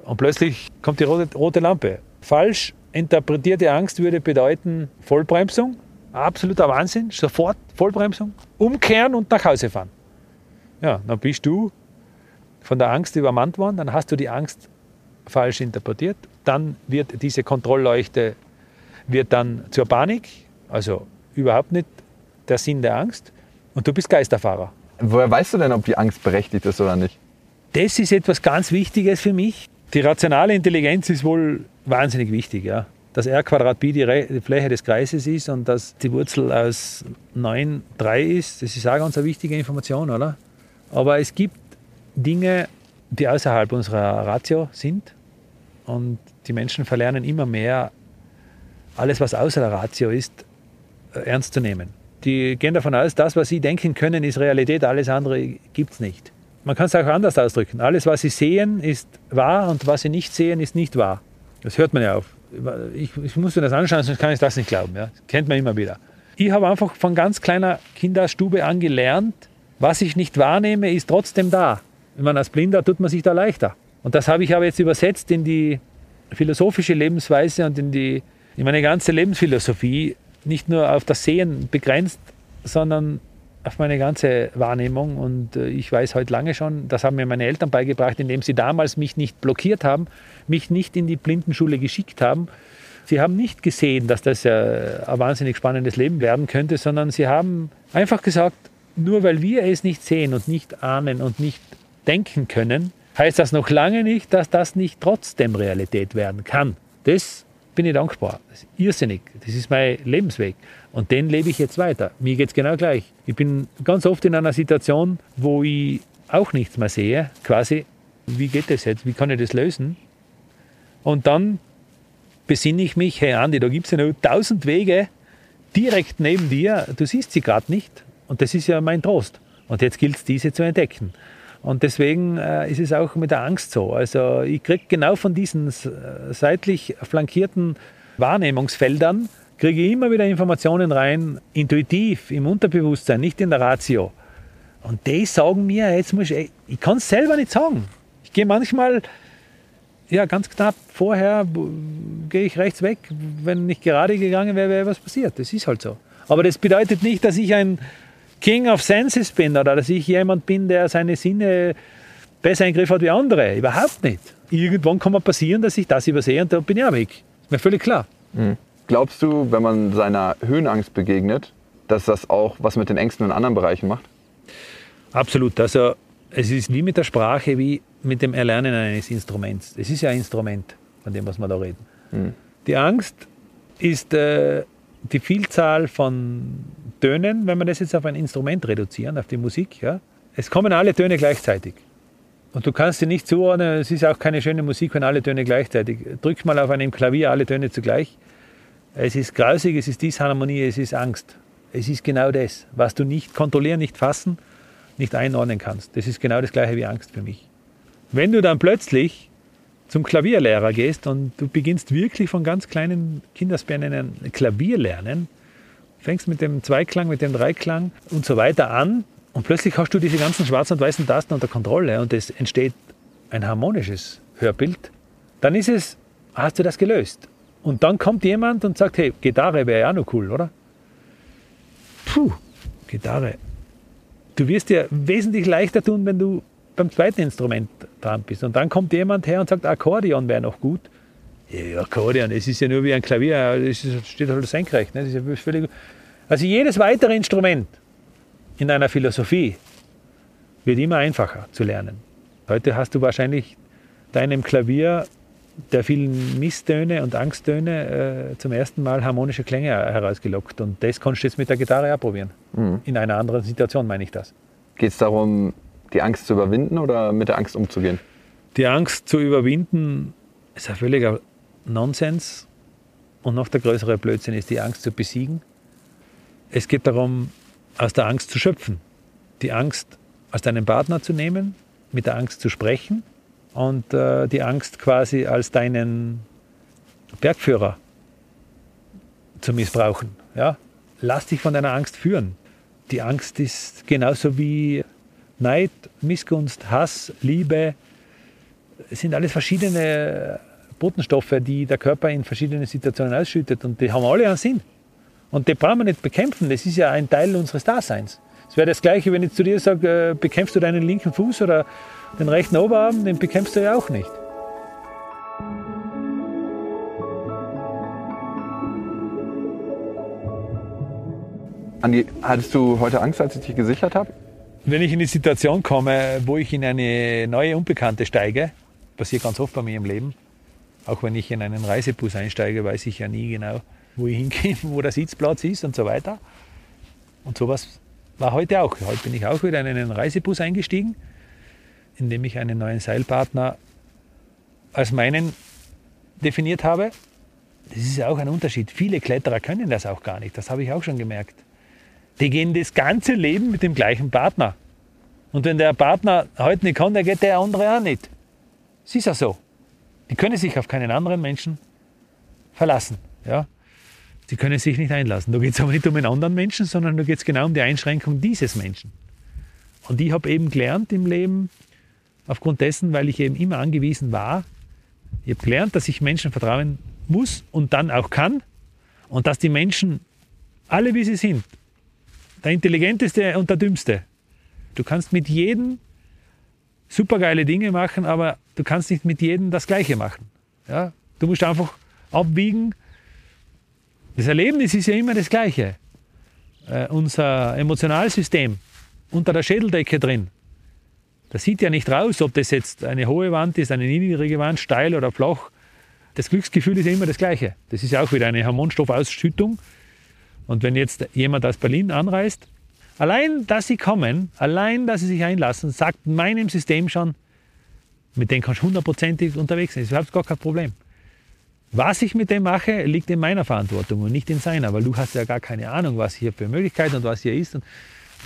und plötzlich kommt die rote, rote Lampe. Falsch interpretierte Angst würde bedeuten Vollbremsung, absoluter Wahnsinn, sofort Vollbremsung, umkehren und nach Hause fahren. Ja, dann bist du von der Angst übermannt worden, dann hast du die Angst falsch interpretiert. Dann wird diese Kontrollleuchte wird dann zur Panik, also überhaupt nicht der Sinn der Angst. Und du bist Geisterfahrer. Woher weißt du denn, ob die Angst berechtigt ist oder nicht? Das ist etwas ganz Wichtiges für mich. Die rationale Intelligenz ist wohl wahnsinnig wichtig. Ja. Dass r Quadrat Pi die Fläche des Kreises ist und dass die Wurzel aus 9 3 ist, das ist auch ganz eine wichtige Information, oder? Aber es gibt Dinge, die außerhalb unserer Ratio sind. Und die Menschen verlernen immer mehr, alles, was außer der Ratio ist, äh, ernst zu nehmen. Die gehen davon aus, das, was sie denken können, ist Realität, alles andere gibt es nicht. Man kann es auch anders ausdrücken. Alles, was sie sehen, ist wahr und was sie nicht sehen, ist nicht wahr. Das hört man ja auf. Ich, ich muss mir das anschauen, sonst kann ich das nicht glauben. Ja. Das kennt man immer wieder. Ich habe einfach von ganz kleiner Kinderstube an gelernt, was ich nicht wahrnehme, ist trotzdem da. Wenn man als Blinder tut man sich da leichter. Und das habe ich aber jetzt übersetzt in die philosophische Lebensweise und in, die, in meine ganze Lebensphilosophie. Nicht nur auf das Sehen begrenzt, sondern auf meine ganze Wahrnehmung. Und äh, ich weiß heute lange schon, das haben mir meine Eltern beigebracht, indem sie damals mich nicht blockiert haben, mich nicht in die Blindenschule geschickt haben. Sie haben nicht gesehen, dass das ein wahnsinnig spannendes Leben werden könnte, sondern sie haben einfach gesagt, nur weil wir es nicht sehen und nicht ahnen und nicht denken können, heißt das noch lange nicht, dass das nicht trotzdem Realität werden kann. Das bin ich dankbar. Das ist irrsinnig. Das ist mein Lebensweg. Und den lebe ich jetzt weiter. Mir geht es genau gleich. Ich bin ganz oft in einer Situation, wo ich auch nichts mehr sehe, quasi, wie geht das jetzt? Wie kann ich das lösen? Und dann besinne ich mich, hey Andi, da gibt es ja noch tausend Wege direkt neben dir, du siehst sie gerade nicht. Und das ist ja mein Trost. Und jetzt gilt es, diese zu entdecken. Und deswegen äh, ist es auch mit der Angst so. Also ich kriege genau von diesen seitlich flankierten Wahrnehmungsfeldern, kriege ich immer wieder Informationen rein, intuitiv, im Unterbewusstsein, nicht in der Ratio. Und die sagen mir, jetzt muss ich, ich kann es selber nicht sagen. Ich gehe manchmal, ja, ganz knapp vorher gehe ich rechts weg. Wenn nicht gerade gegangen wäre, wäre was passiert. Das ist halt so. Aber das bedeutet nicht, dass ich ein King of Senses bin oder dass ich jemand bin, der seine Sinne besser in den Griff hat wie andere. Überhaupt nicht. Irgendwann kann man passieren, dass ich das übersehe und da bin ich auch weg. Ist mir völlig klar. Mhm. Glaubst du, wenn man seiner Höhenangst begegnet, dass das auch was mit den Ängsten in anderen Bereichen macht? Absolut. Also es ist wie mit der Sprache, wie mit dem Erlernen eines Instruments. Es ist ja ein Instrument, von dem was wir da reden. Mhm. Die Angst ist äh, die Vielzahl von Tönen, wenn wir das jetzt auf ein Instrument reduzieren, auf die Musik, ja, es kommen alle Töne gleichzeitig. Und du kannst sie nicht zuordnen, es ist auch keine schöne Musik, wenn alle Töne gleichzeitig. Drück mal auf einem Klavier alle Töne zugleich. Es ist grausig, es ist Disharmonie, es ist Angst. Es ist genau das, was du nicht kontrollieren, nicht fassen, nicht einordnen kannst. Das ist genau das gleiche wie Angst für mich. Wenn du dann plötzlich zum Klavierlehrer gehst und du beginnst wirklich von ganz kleinen Kindersbeinen Klavier lernen, fängst mit dem Zweiklang, mit dem Dreiklang und so weiter an und plötzlich hast du diese ganzen schwarzen und weißen Tasten unter Kontrolle und es entsteht ein harmonisches Hörbild, dann ist es, hast du das gelöst. Und dann kommt jemand und sagt, hey, Gitarre wäre ja auch noch cool, oder? Puh, Gitarre. Du wirst dir wesentlich leichter tun, wenn du beim zweiten Instrument dran bist. Und dann kommt jemand her und sagt, Akkordeon wäre noch gut. Ja, Akkordeon, das ist ja nur wie ein Klavier, das steht halt senkrecht. Ne? Ist ja völlig also jedes weitere Instrument in einer Philosophie wird immer einfacher zu lernen. Heute hast du wahrscheinlich deinem Klavier der vielen Misstöne und Angsttöne äh, zum ersten Mal harmonische Klänge herausgelockt. Und das kannst du jetzt mit der Gitarre ausprobieren. Mhm. In einer anderen Situation meine ich das. Geht es darum, die Angst zu überwinden oder mit der Angst umzugehen? Die Angst zu überwinden ist ein völliger Nonsens. Und noch der größere Blödsinn ist, die Angst zu besiegen. Es geht darum, aus der Angst zu schöpfen. Die Angst aus deinem Partner zu nehmen, mit der Angst zu sprechen und äh, die Angst quasi als deinen Bergführer zu missbrauchen. Ja? Lass dich von deiner Angst führen. Die Angst ist genauso wie Neid, Missgunst, Hass, Liebe. Sind alles verschiedene Botenstoffe, die der Körper in verschiedenen Situationen ausschüttet und die haben alle einen Sinn. Und die brauchen wir nicht bekämpfen, das ist ja ein Teil unseres Daseins. Es wäre das Gleiche, wenn ich zu dir sage, äh, bekämpfst du deinen linken Fuß oder den rechten Oberarm, den bekämpfst du ja auch nicht. Andi, hattest du heute Angst, als ich dich gesichert habe? Wenn ich in die Situation komme, wo ich in eine neue Unbekannte steige, passiert ganz oft bei mir im Leben, auch wenn ich in einen Reisebus einsteige, weiß ich ja nie genau, wo ich hingehe, wo der Sitzplatz ist und so weiter. Und sowas war heute auch. Heute bin ich auch wieder in einen Reisebus eingestiegen. indem ich einen neuen Seilpartner als meinen definiert habe. Das ist ja auch ein Unterschied. Viele Kletterer können das auch gar nicht. Das habe ich auch schon gemerkt. Die gehen das ganze Leben mit dem gleichen Partner. Und wenn der Partner heute nicht kann, dann geht der andere auch nicht. Es ist ja so. Die können sich auf keinen anderen Menschen verlassen. Ja? Sie können sich nicht einlassen. Da geht es aber nicht um einen anderen Menschen, sondern da geht es genau um die Einschränkung dieses Menschen. Und ich habe eben gelernt im Leben, aufgrund dessen, weil ich eben immer angewiesen war, ich habe gelernt, dass ich Menschen vertrauen muss und dann auch kann und dass die Menschen alle wie sie sind, der intelligenteste und der dümmste. Du kannst mit jedem supergeile Dinge machen, aber du kannst nicht mit jedem das Gleiche machen. Ja? Du musst einfach abwiegen. Das Erlebnis ist ja immer das Gleiche. Äh, unser Emotionalsystem unter der Schädeldecke drin, das sieht ja nicht raus, ob das jetzt eine hohe Wand ist, eine niedrige Wand, steil oder flach. Das Glücksgefühl ist ja immer das Gleiche. Das ist ja auch wieder eine Hormonstoffausschüttung. Und wenn jetzt jemand aus Berlin anreist, allein, dass sie kommen, allein, dass sie sich einlassen, sagt meinem System schon, mit denen kannst du hundertprozentig unterwegs sein. Das ist gar kein Problem. Was ich mit dem mache, liegt in meiner Verantwortung und nicht in seiner, weil du hast ja gar keine Ahnung, was hier für Möglichkeiten und was hier ist. Und,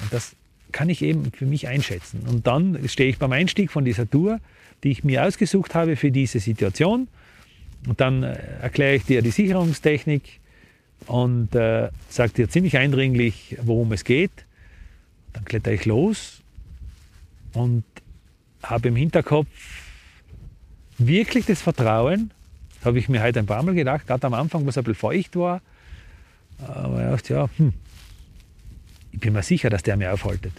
und das kann ich eben für mich einschätzen. Und dann stehe ich beim Einstieg von dieser Tour, die ich mir ausgesucht habe für diese Situation. Und dann äh, erkläre ich dir die Sicherungstechnik und äh, sage dir ziemlich eindringlich, worum es geht. Dann kletter ich los und habe im Hinterkopf wirklich das Vertrauen, habe ich mir heute ein paar Mal gedacht, gerade am Anfang, was ein bisschen feucht war. Aber ich dachte, ja, hm, ich bin mir sicher, dass der mir aufhaltet.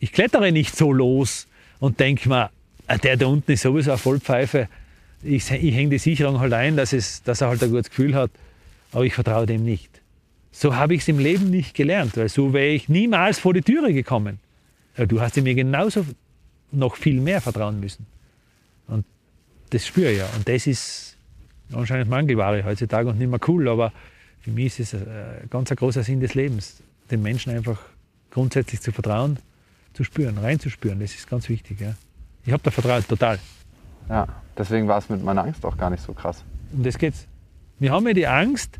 Ich klettere nicht so los und denke mir, ah, der da unten ist sowieso eine Vollpfeife. Ich, ich hänge die Sicherung halt ein, dass, es, dass er halt ein gutes Gefühl hat, aber ich vertraue dem nicht. So habe ich es im Leben nicht gelernt, weil so wäre ich niemals vor die Türe gekommen. Ja, du hast mir genauso noch viel mehr vertrauen müssen. Und das spüre ich ja. Und das ist anscheinend Mangelware heutzutage und nicht mehr cool, aber für mich ist es ein ganz ein großer Sinn des Lebens, den Menschen einfach grundsätzlich zu vertrauen, zu spüren, reinzuspüren. Das ist ganz wichtig. Ja. Ich habe da vertraut, total. Ja, deswegen war es mit meiner Angst auch gar nicht so krass. Um das geht's. Wir haben ja die Angst,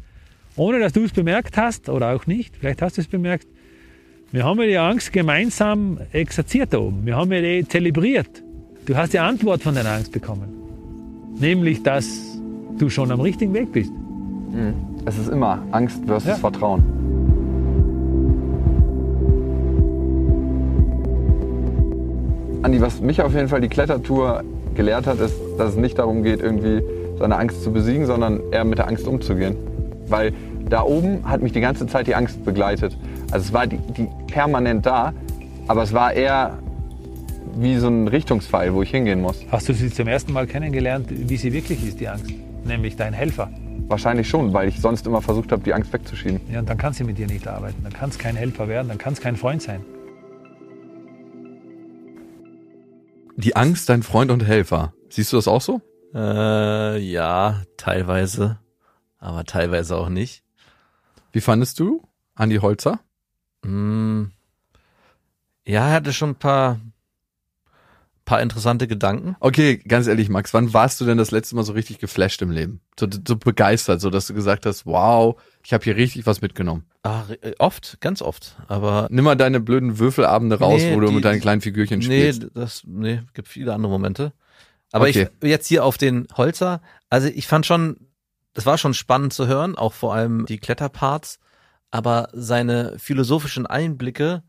ohne dass du es bemerkt hast oder auch nicht, vielleicht hast du es bemerkt, wir haben ja die Angst gemeinsam exerziert da oben. Wir haben ja die zelebriert. Du hast die Antwort von deiner Angst bekommen. Nämlich, dass du schon am richtigen Weg bist. Mhm. Es ist immer Angst versus Ja. Vertrauen. Andi, was mich auf jeden Fall die Klettertour gelehrt hat, ist, dass es nicht darum geht, irgendwie seine Angst zu besiegen, sondern eher mit der Angst umzugehen. Weil da oben hat mich die ganze Zeit die Angst begleitet. Also es war die, die permanent da, aber es war eher wie so ein Richtungspfeil, wo ich hingehen muss. Hast du sie zum ersten Mal kennengelernt, wie sie wirklich ist, die Angst? Nämlich dein Helfer. Wahrscheinlich schon, weil ich sonst immer versucht habe, die Angst wegzuschieben. Ja, und dann kann sie mit dir nicht arbeiten. Dann kann es kein Helfer werden, dann kann es kein Freund sein. Die Angst, dein Freund und Helfer. Siehst du das auch so? Äh, ja, teilweise, aber teilweise auch nicht. Wie fandest du Andi Holzer? Hm. Ja, er hatte schon ein paar, paar interessante Gedanken. Okay, ganz ehrlich, Max, wann warst du denn das letzte Mal so richtig geflasht im Leben? So, so begeistert, so dass du gesagt hast, wow, ich habe hier richtig was mitgenommen. Ah, äh, oft, ganz oft. Aber Nimm mal deine blöden Würfelabende raus, Nee, wo du die- mit deinen kleinen Figürchen nee, spielst. das, nee, gibt viele andere Momente. Aber Okay. ich jetzt hier auf den Holzer, also ich fand schon, das war schon spannend zu hören, auch vor allem die Kletterparts, aber seine philosophischen Einblicke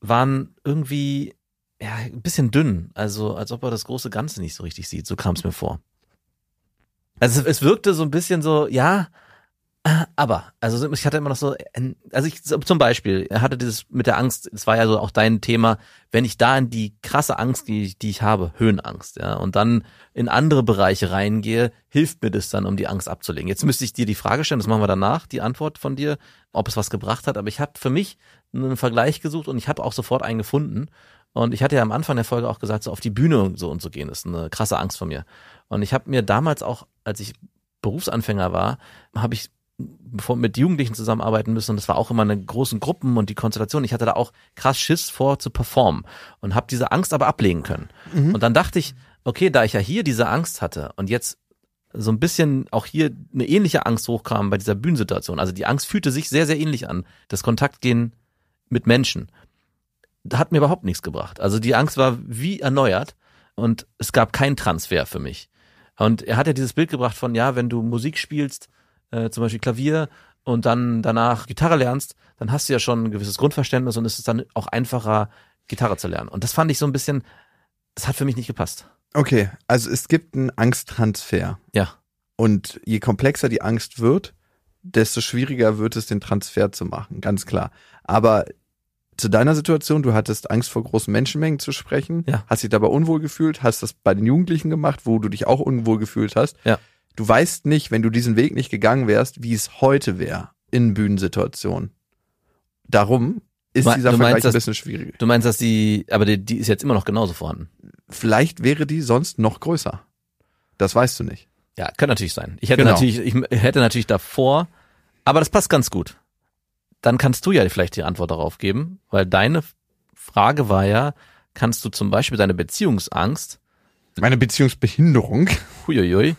waren irgendwie ja, ein bisschen dünn, also als ob er das große Ganze nicht so richtig sieht, so kam es mir vor. Also es wirkte so ein bisschen so, ja, aber, also ich hatte immer noch so, also ich zum Beispiel, er hatte dieses mit der Angst, es war ja so auch dein Thema, wenn ich da in die krasse Angst, die, ich- die ich habe, Höhenangst, ja, und dann in andere Bereiche reingehe, hilft mir das dann, um die Angst abzulegen. Jetzt müsste ich dir die Frage stellen, das machen wir danach, die Antwort von dir, ob es was gebracht hat, aber ich habe für mich einen Vergleich gesucht und ich habe auch sofort einen gefunden. Und ich hatte ja am Anfang der Folge auch gesagt, so auf die Bühne so und so gehen, ist eine krasse Angst von mir. Und ich habe mir damals auch, als ich Berufsanfänger war, habe ich mit Jugendlichen zusammenarbeiten müssen und das war auch immer eine großen Gruppen und die Konstellation. Ich hatte da auch krass Schiss vor zu performen und habe diese Angst aber ablegen können. Und dann dachte ich, okay, da ich ja hier diese Angst hatte und jetzt so ein bisschen auch hier eine ähnliche Angst hochkam bei dieser Bühnensituation. Also die Angst fühlte sich sehr, sehr ähnlich an. Das Kontaktgehen mit Menschen. Hat mir überhaupt nichts gebracht. Also die Angst war wie erneuert und es gab keinen Transfer für mich. Und er hat ja dieses Bild gebracht von, ja, wenn du Musik spielst, äh, zum Beispiel Klavier und dann danach Gitarre lernst, dann hast du ja schon ein gewisses Grundverständnis und es ist dann auch einfacher, Gitarre zu lernen. Und das fand ich so ein bisschen, das hat für mich nicht gepasst. Okay, also es gibt einen Angsttransfer. Ja. Und je komplexer die Angst wird, desto schwieriger wird es, den Transfer zu machen, ganz klar. Aber zu deiner Situation, du hattest Angst vor großen Menschenmengen zu sprechen, Ja. hast dich dabei unwohl gefühlt, hast das bei den Jugendlichen gemacht, wo du dich auch unwohl gefühlt hast. Ja. Du weißt nicht, wenn du diesen Weg nicht gegangen wärst, wie es heute wäre in Bühnensituationen. Darum ist dieser du Vergleich meinst, ein dass- bisschen schwierig. Du meinst, dass die, aber die, die ist jetzt immer noch genauso vorhanden. Vielleicht wäre die sonst noch größer. Das weißt du nicht. Ja, könnte natürlich sein. Ich hätte Genau. natürlich, ich hätte natürlich davor, aber das passt ganz gut. Dann kannst du ja vielleicht die Antwort darauf geben, weil deine Frage war ja, kannst du zum Beispiel deine Beziehungsangst, Meine Beziehungsbehinderung. huiuiui,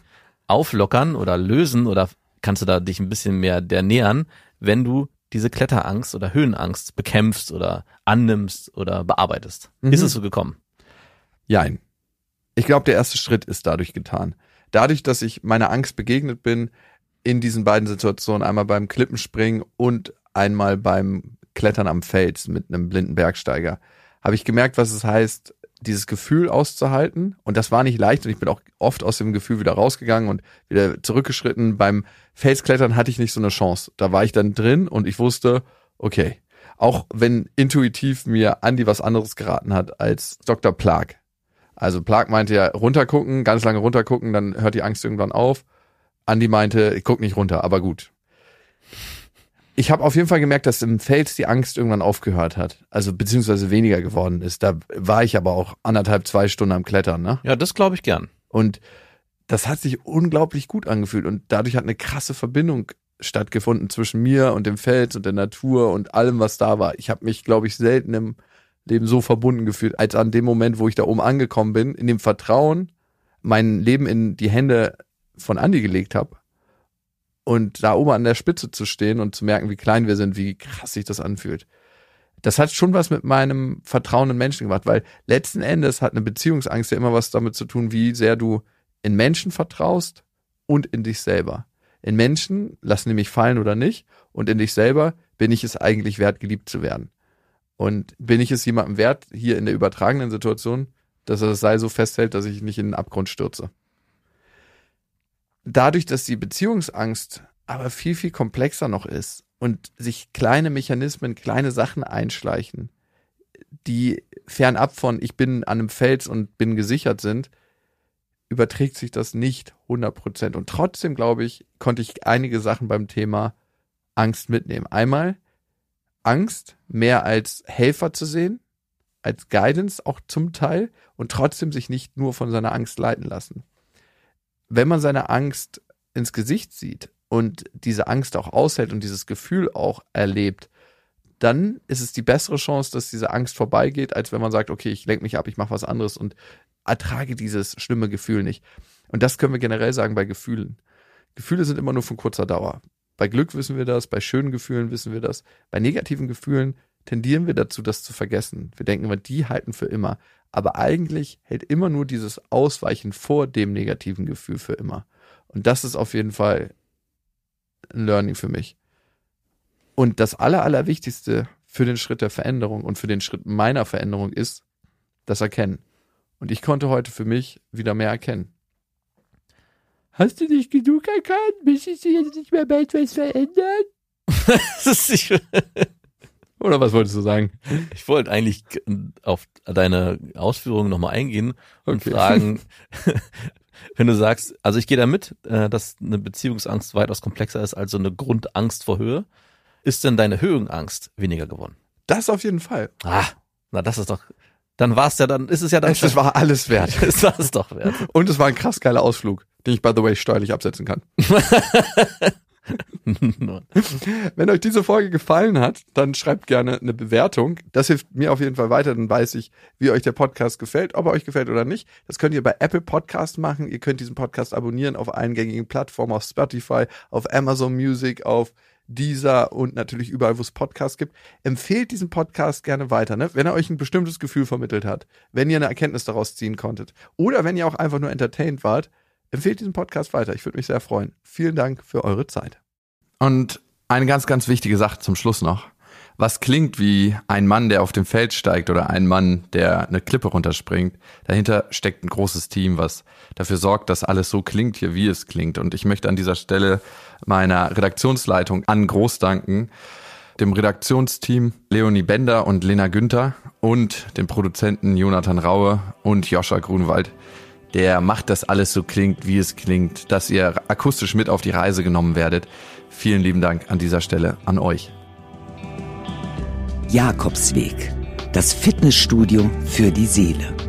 auflockern oder lösen oder kannst du da dich ein bisschen mehr der nähern, wenn du diese Kletterangst oder Höhenangst bekämpfst oder annimmst oder bearbeitest. Mhm. Ist es so gekommen? Jein. Ich glaube, der erste Schritt ist dadurch getan. Dadurch, dass ich meiner Angst begegnet bin, in diesen beiden Situationen, einmal beim Klippenspringen und einmal beim Klettern am Fels mit einem blinden Bergsteiger, habe ich gemerkt, was es heißt, dieses Gefühl auszuhalten. Und das war nicht leicht und ich bin auch oft aus dem Gefühl wieder rausgegangen und wieder zurückgeschritten. Beim Felsklettern hatte ich nicht so eine Chance. Da war ich dann drin und ich wusste, okay, auch wenn intuitiv mir Andi was anderes geraten hat als Dr. Plag. Also Plag meinte ja runtergucken, ganz lange runtergucken, dann hört die Angst irgendwann auf. Andi meinte, ich guck nicht runter, aber gut. Ich habe auf jeden Fall gemerkt, dass im Fels die Angst irgendwann aufgehört hat. Also beziehungsweise weniger geworden ist. Da war ich aber auch anderthalb, zwei Stunden am Klettern, ne? Ja, das glaube ich gern. Und das hat sich unglaublich gut angefühlt und dadurch hat eine krasse Verbindung stattgefunden zwischen mir und dem Fels und der Natur und allem, was da war. Ich habe mich, glaube ich, selten im Leben so verbunden gefühlt, als an dem Moment, wo ich da oben angekommen bin, in dem Vertrauen, mein Leben in die Hände von Andi gelegt habe und da oben an der Spitze zu stehen und zu merken, wie klein wir sind, wie krass sich das anfühlt. Das hat schon was mit meinem Vertrauen in Menschen gemacht, weil letzten Endes hat eine Beziehungsangst ja immer was damit zu tun, wie sehr du in Menschen vertraust und in dich selber. In Menschen lassen mich fallen oder nicht und in dich selber bin ich es eigentlich wert, geliebt zu werden. Und bin ich es jemandem wert, hier in der übertragenen Situation, dass er das Seil so festhält, dass ich nicht in den Abgrund stürze. Dadurch, dass die Beziehungsangst aber viel, viel komplexer noch ist und sich kleine Mechanismen, kleine Sachen einschleichen, die fernab von ich bin an einem Fels und bin gesichert sind, überträgt sich das nicht 100 Prozent. Und trotzdem, glaube ich, konnte ich einige Sachen beim Thema Angst mitnehmen. Einmal Angst mehr als Helfer zu sehen, als Guidance auch zum Teil und trotzdem sich nicht nur von seiner Angst leiten lassen. Wenn man seine Angst ins Gesicht sieht und diese Angst auch aushält und dieses Gefühl auch erlebt, dann ist es die bessere Chance, dass diese Angst vorbeigeht, als wenn man sagt, okay, ich lenke mich ab, ich mache was anderes und ertrage dieses schlimme Gefühl nicht. Und das können wir generell sagen bei Gefühlen. Gefühle sind immer nur von kurzer Dauer. Bei Glück wissen wir das, bei schönen Gefühlen wissen wir das. Bei negativen Gefühlen tendieren wir dazu, das zu vergessen. Wir denken immer, die halten für immer. Aber eigentlich hält immer nur dieses Ausweichen vor dem negativen Gefühl für immer. Und das ist auf jeden Fall ein Learning für mich. Und das Aller, Allerwichtigste für den Schritt der Veränderung und für den Schritt meiner Veränderung ist das Erkennen. Und ich konnte heute für mich wieder mehr erkennen. Hast du nicht genug erkannt? Müsstest du jetzt nicht mehr bei etwas verändern? Das ist nicht, Oder was wolltest du sagen? Ich wollte eigentlich auf deine Ausführungen nochmal eingehen und Okay. fragen, wenn du sagst, also ich gehe damit, äh, dass eine Beziehungsangst weitaus komplexer ist als so eine Grundangst vor Höhe. Ist denn deine Höhenangst weniger geworden? Das auf jeden Fall. Ah, na das ist doch, dann war es ja, dann ist es ja dann Es war alles wert. es war es doch wert. Und es war ein krass geiler Ausflug, den ich by the way steuerlich absetzen kann. Wenn euch diese Folge gefallen hat, dann schreibt gerne eine Bewertung. Das hilft mir auf jeden Fall weiter, dann weiß ich, wie euch der Podcast gefällt, ob er euch gefällt oder nicht. Das könnt ihr bei Apple Podcast machen. Ihr könnt diesen Podcast abonnieren auf allen gängigen Plattformen, auf Spotify, auf Amazon Music, auf dieser und natürlich überall, wo es Podcasts gibt. Empfehlt diesen Podcast gerne weiter, ne? wenn er euch ein bestimmtes Gefühl vermittelt hat, wenn ihr eine Erkenntnis daraus ziehen konntet oder wenn ihr auch einfach nur entertained wart. Empfehlt diesen Podcast weiter. Ich würde mich sehr freuen. Vielen Dank für eure Zeit. Und eine ganz, ganz wichtige Sache zum Schluss noch. Was klingt wie ein Mann, der auf dem Feld steigt oder ein Mann, der eine Klippe runterspringt, dahinter steckt ein großes Team, was dafür sorgt, dass alles so klingt hier, wie es klingt. Und ich möchte an dieser Stelle meiner Redaktionsleitung an Groß danken, dem Redaktionsteam Leonie Bender und Lena Günther und dem Produzenten Jonathan Raue und Joscha Grunwald, der macht, dass alles so klingt, wie es klingt, dass ihr akustisch mit auf die Reise genommen werdet. Vielen lieben Dank an dieser Stelle an euch. Jakobsweg, das Fitnessstudio für die Seele.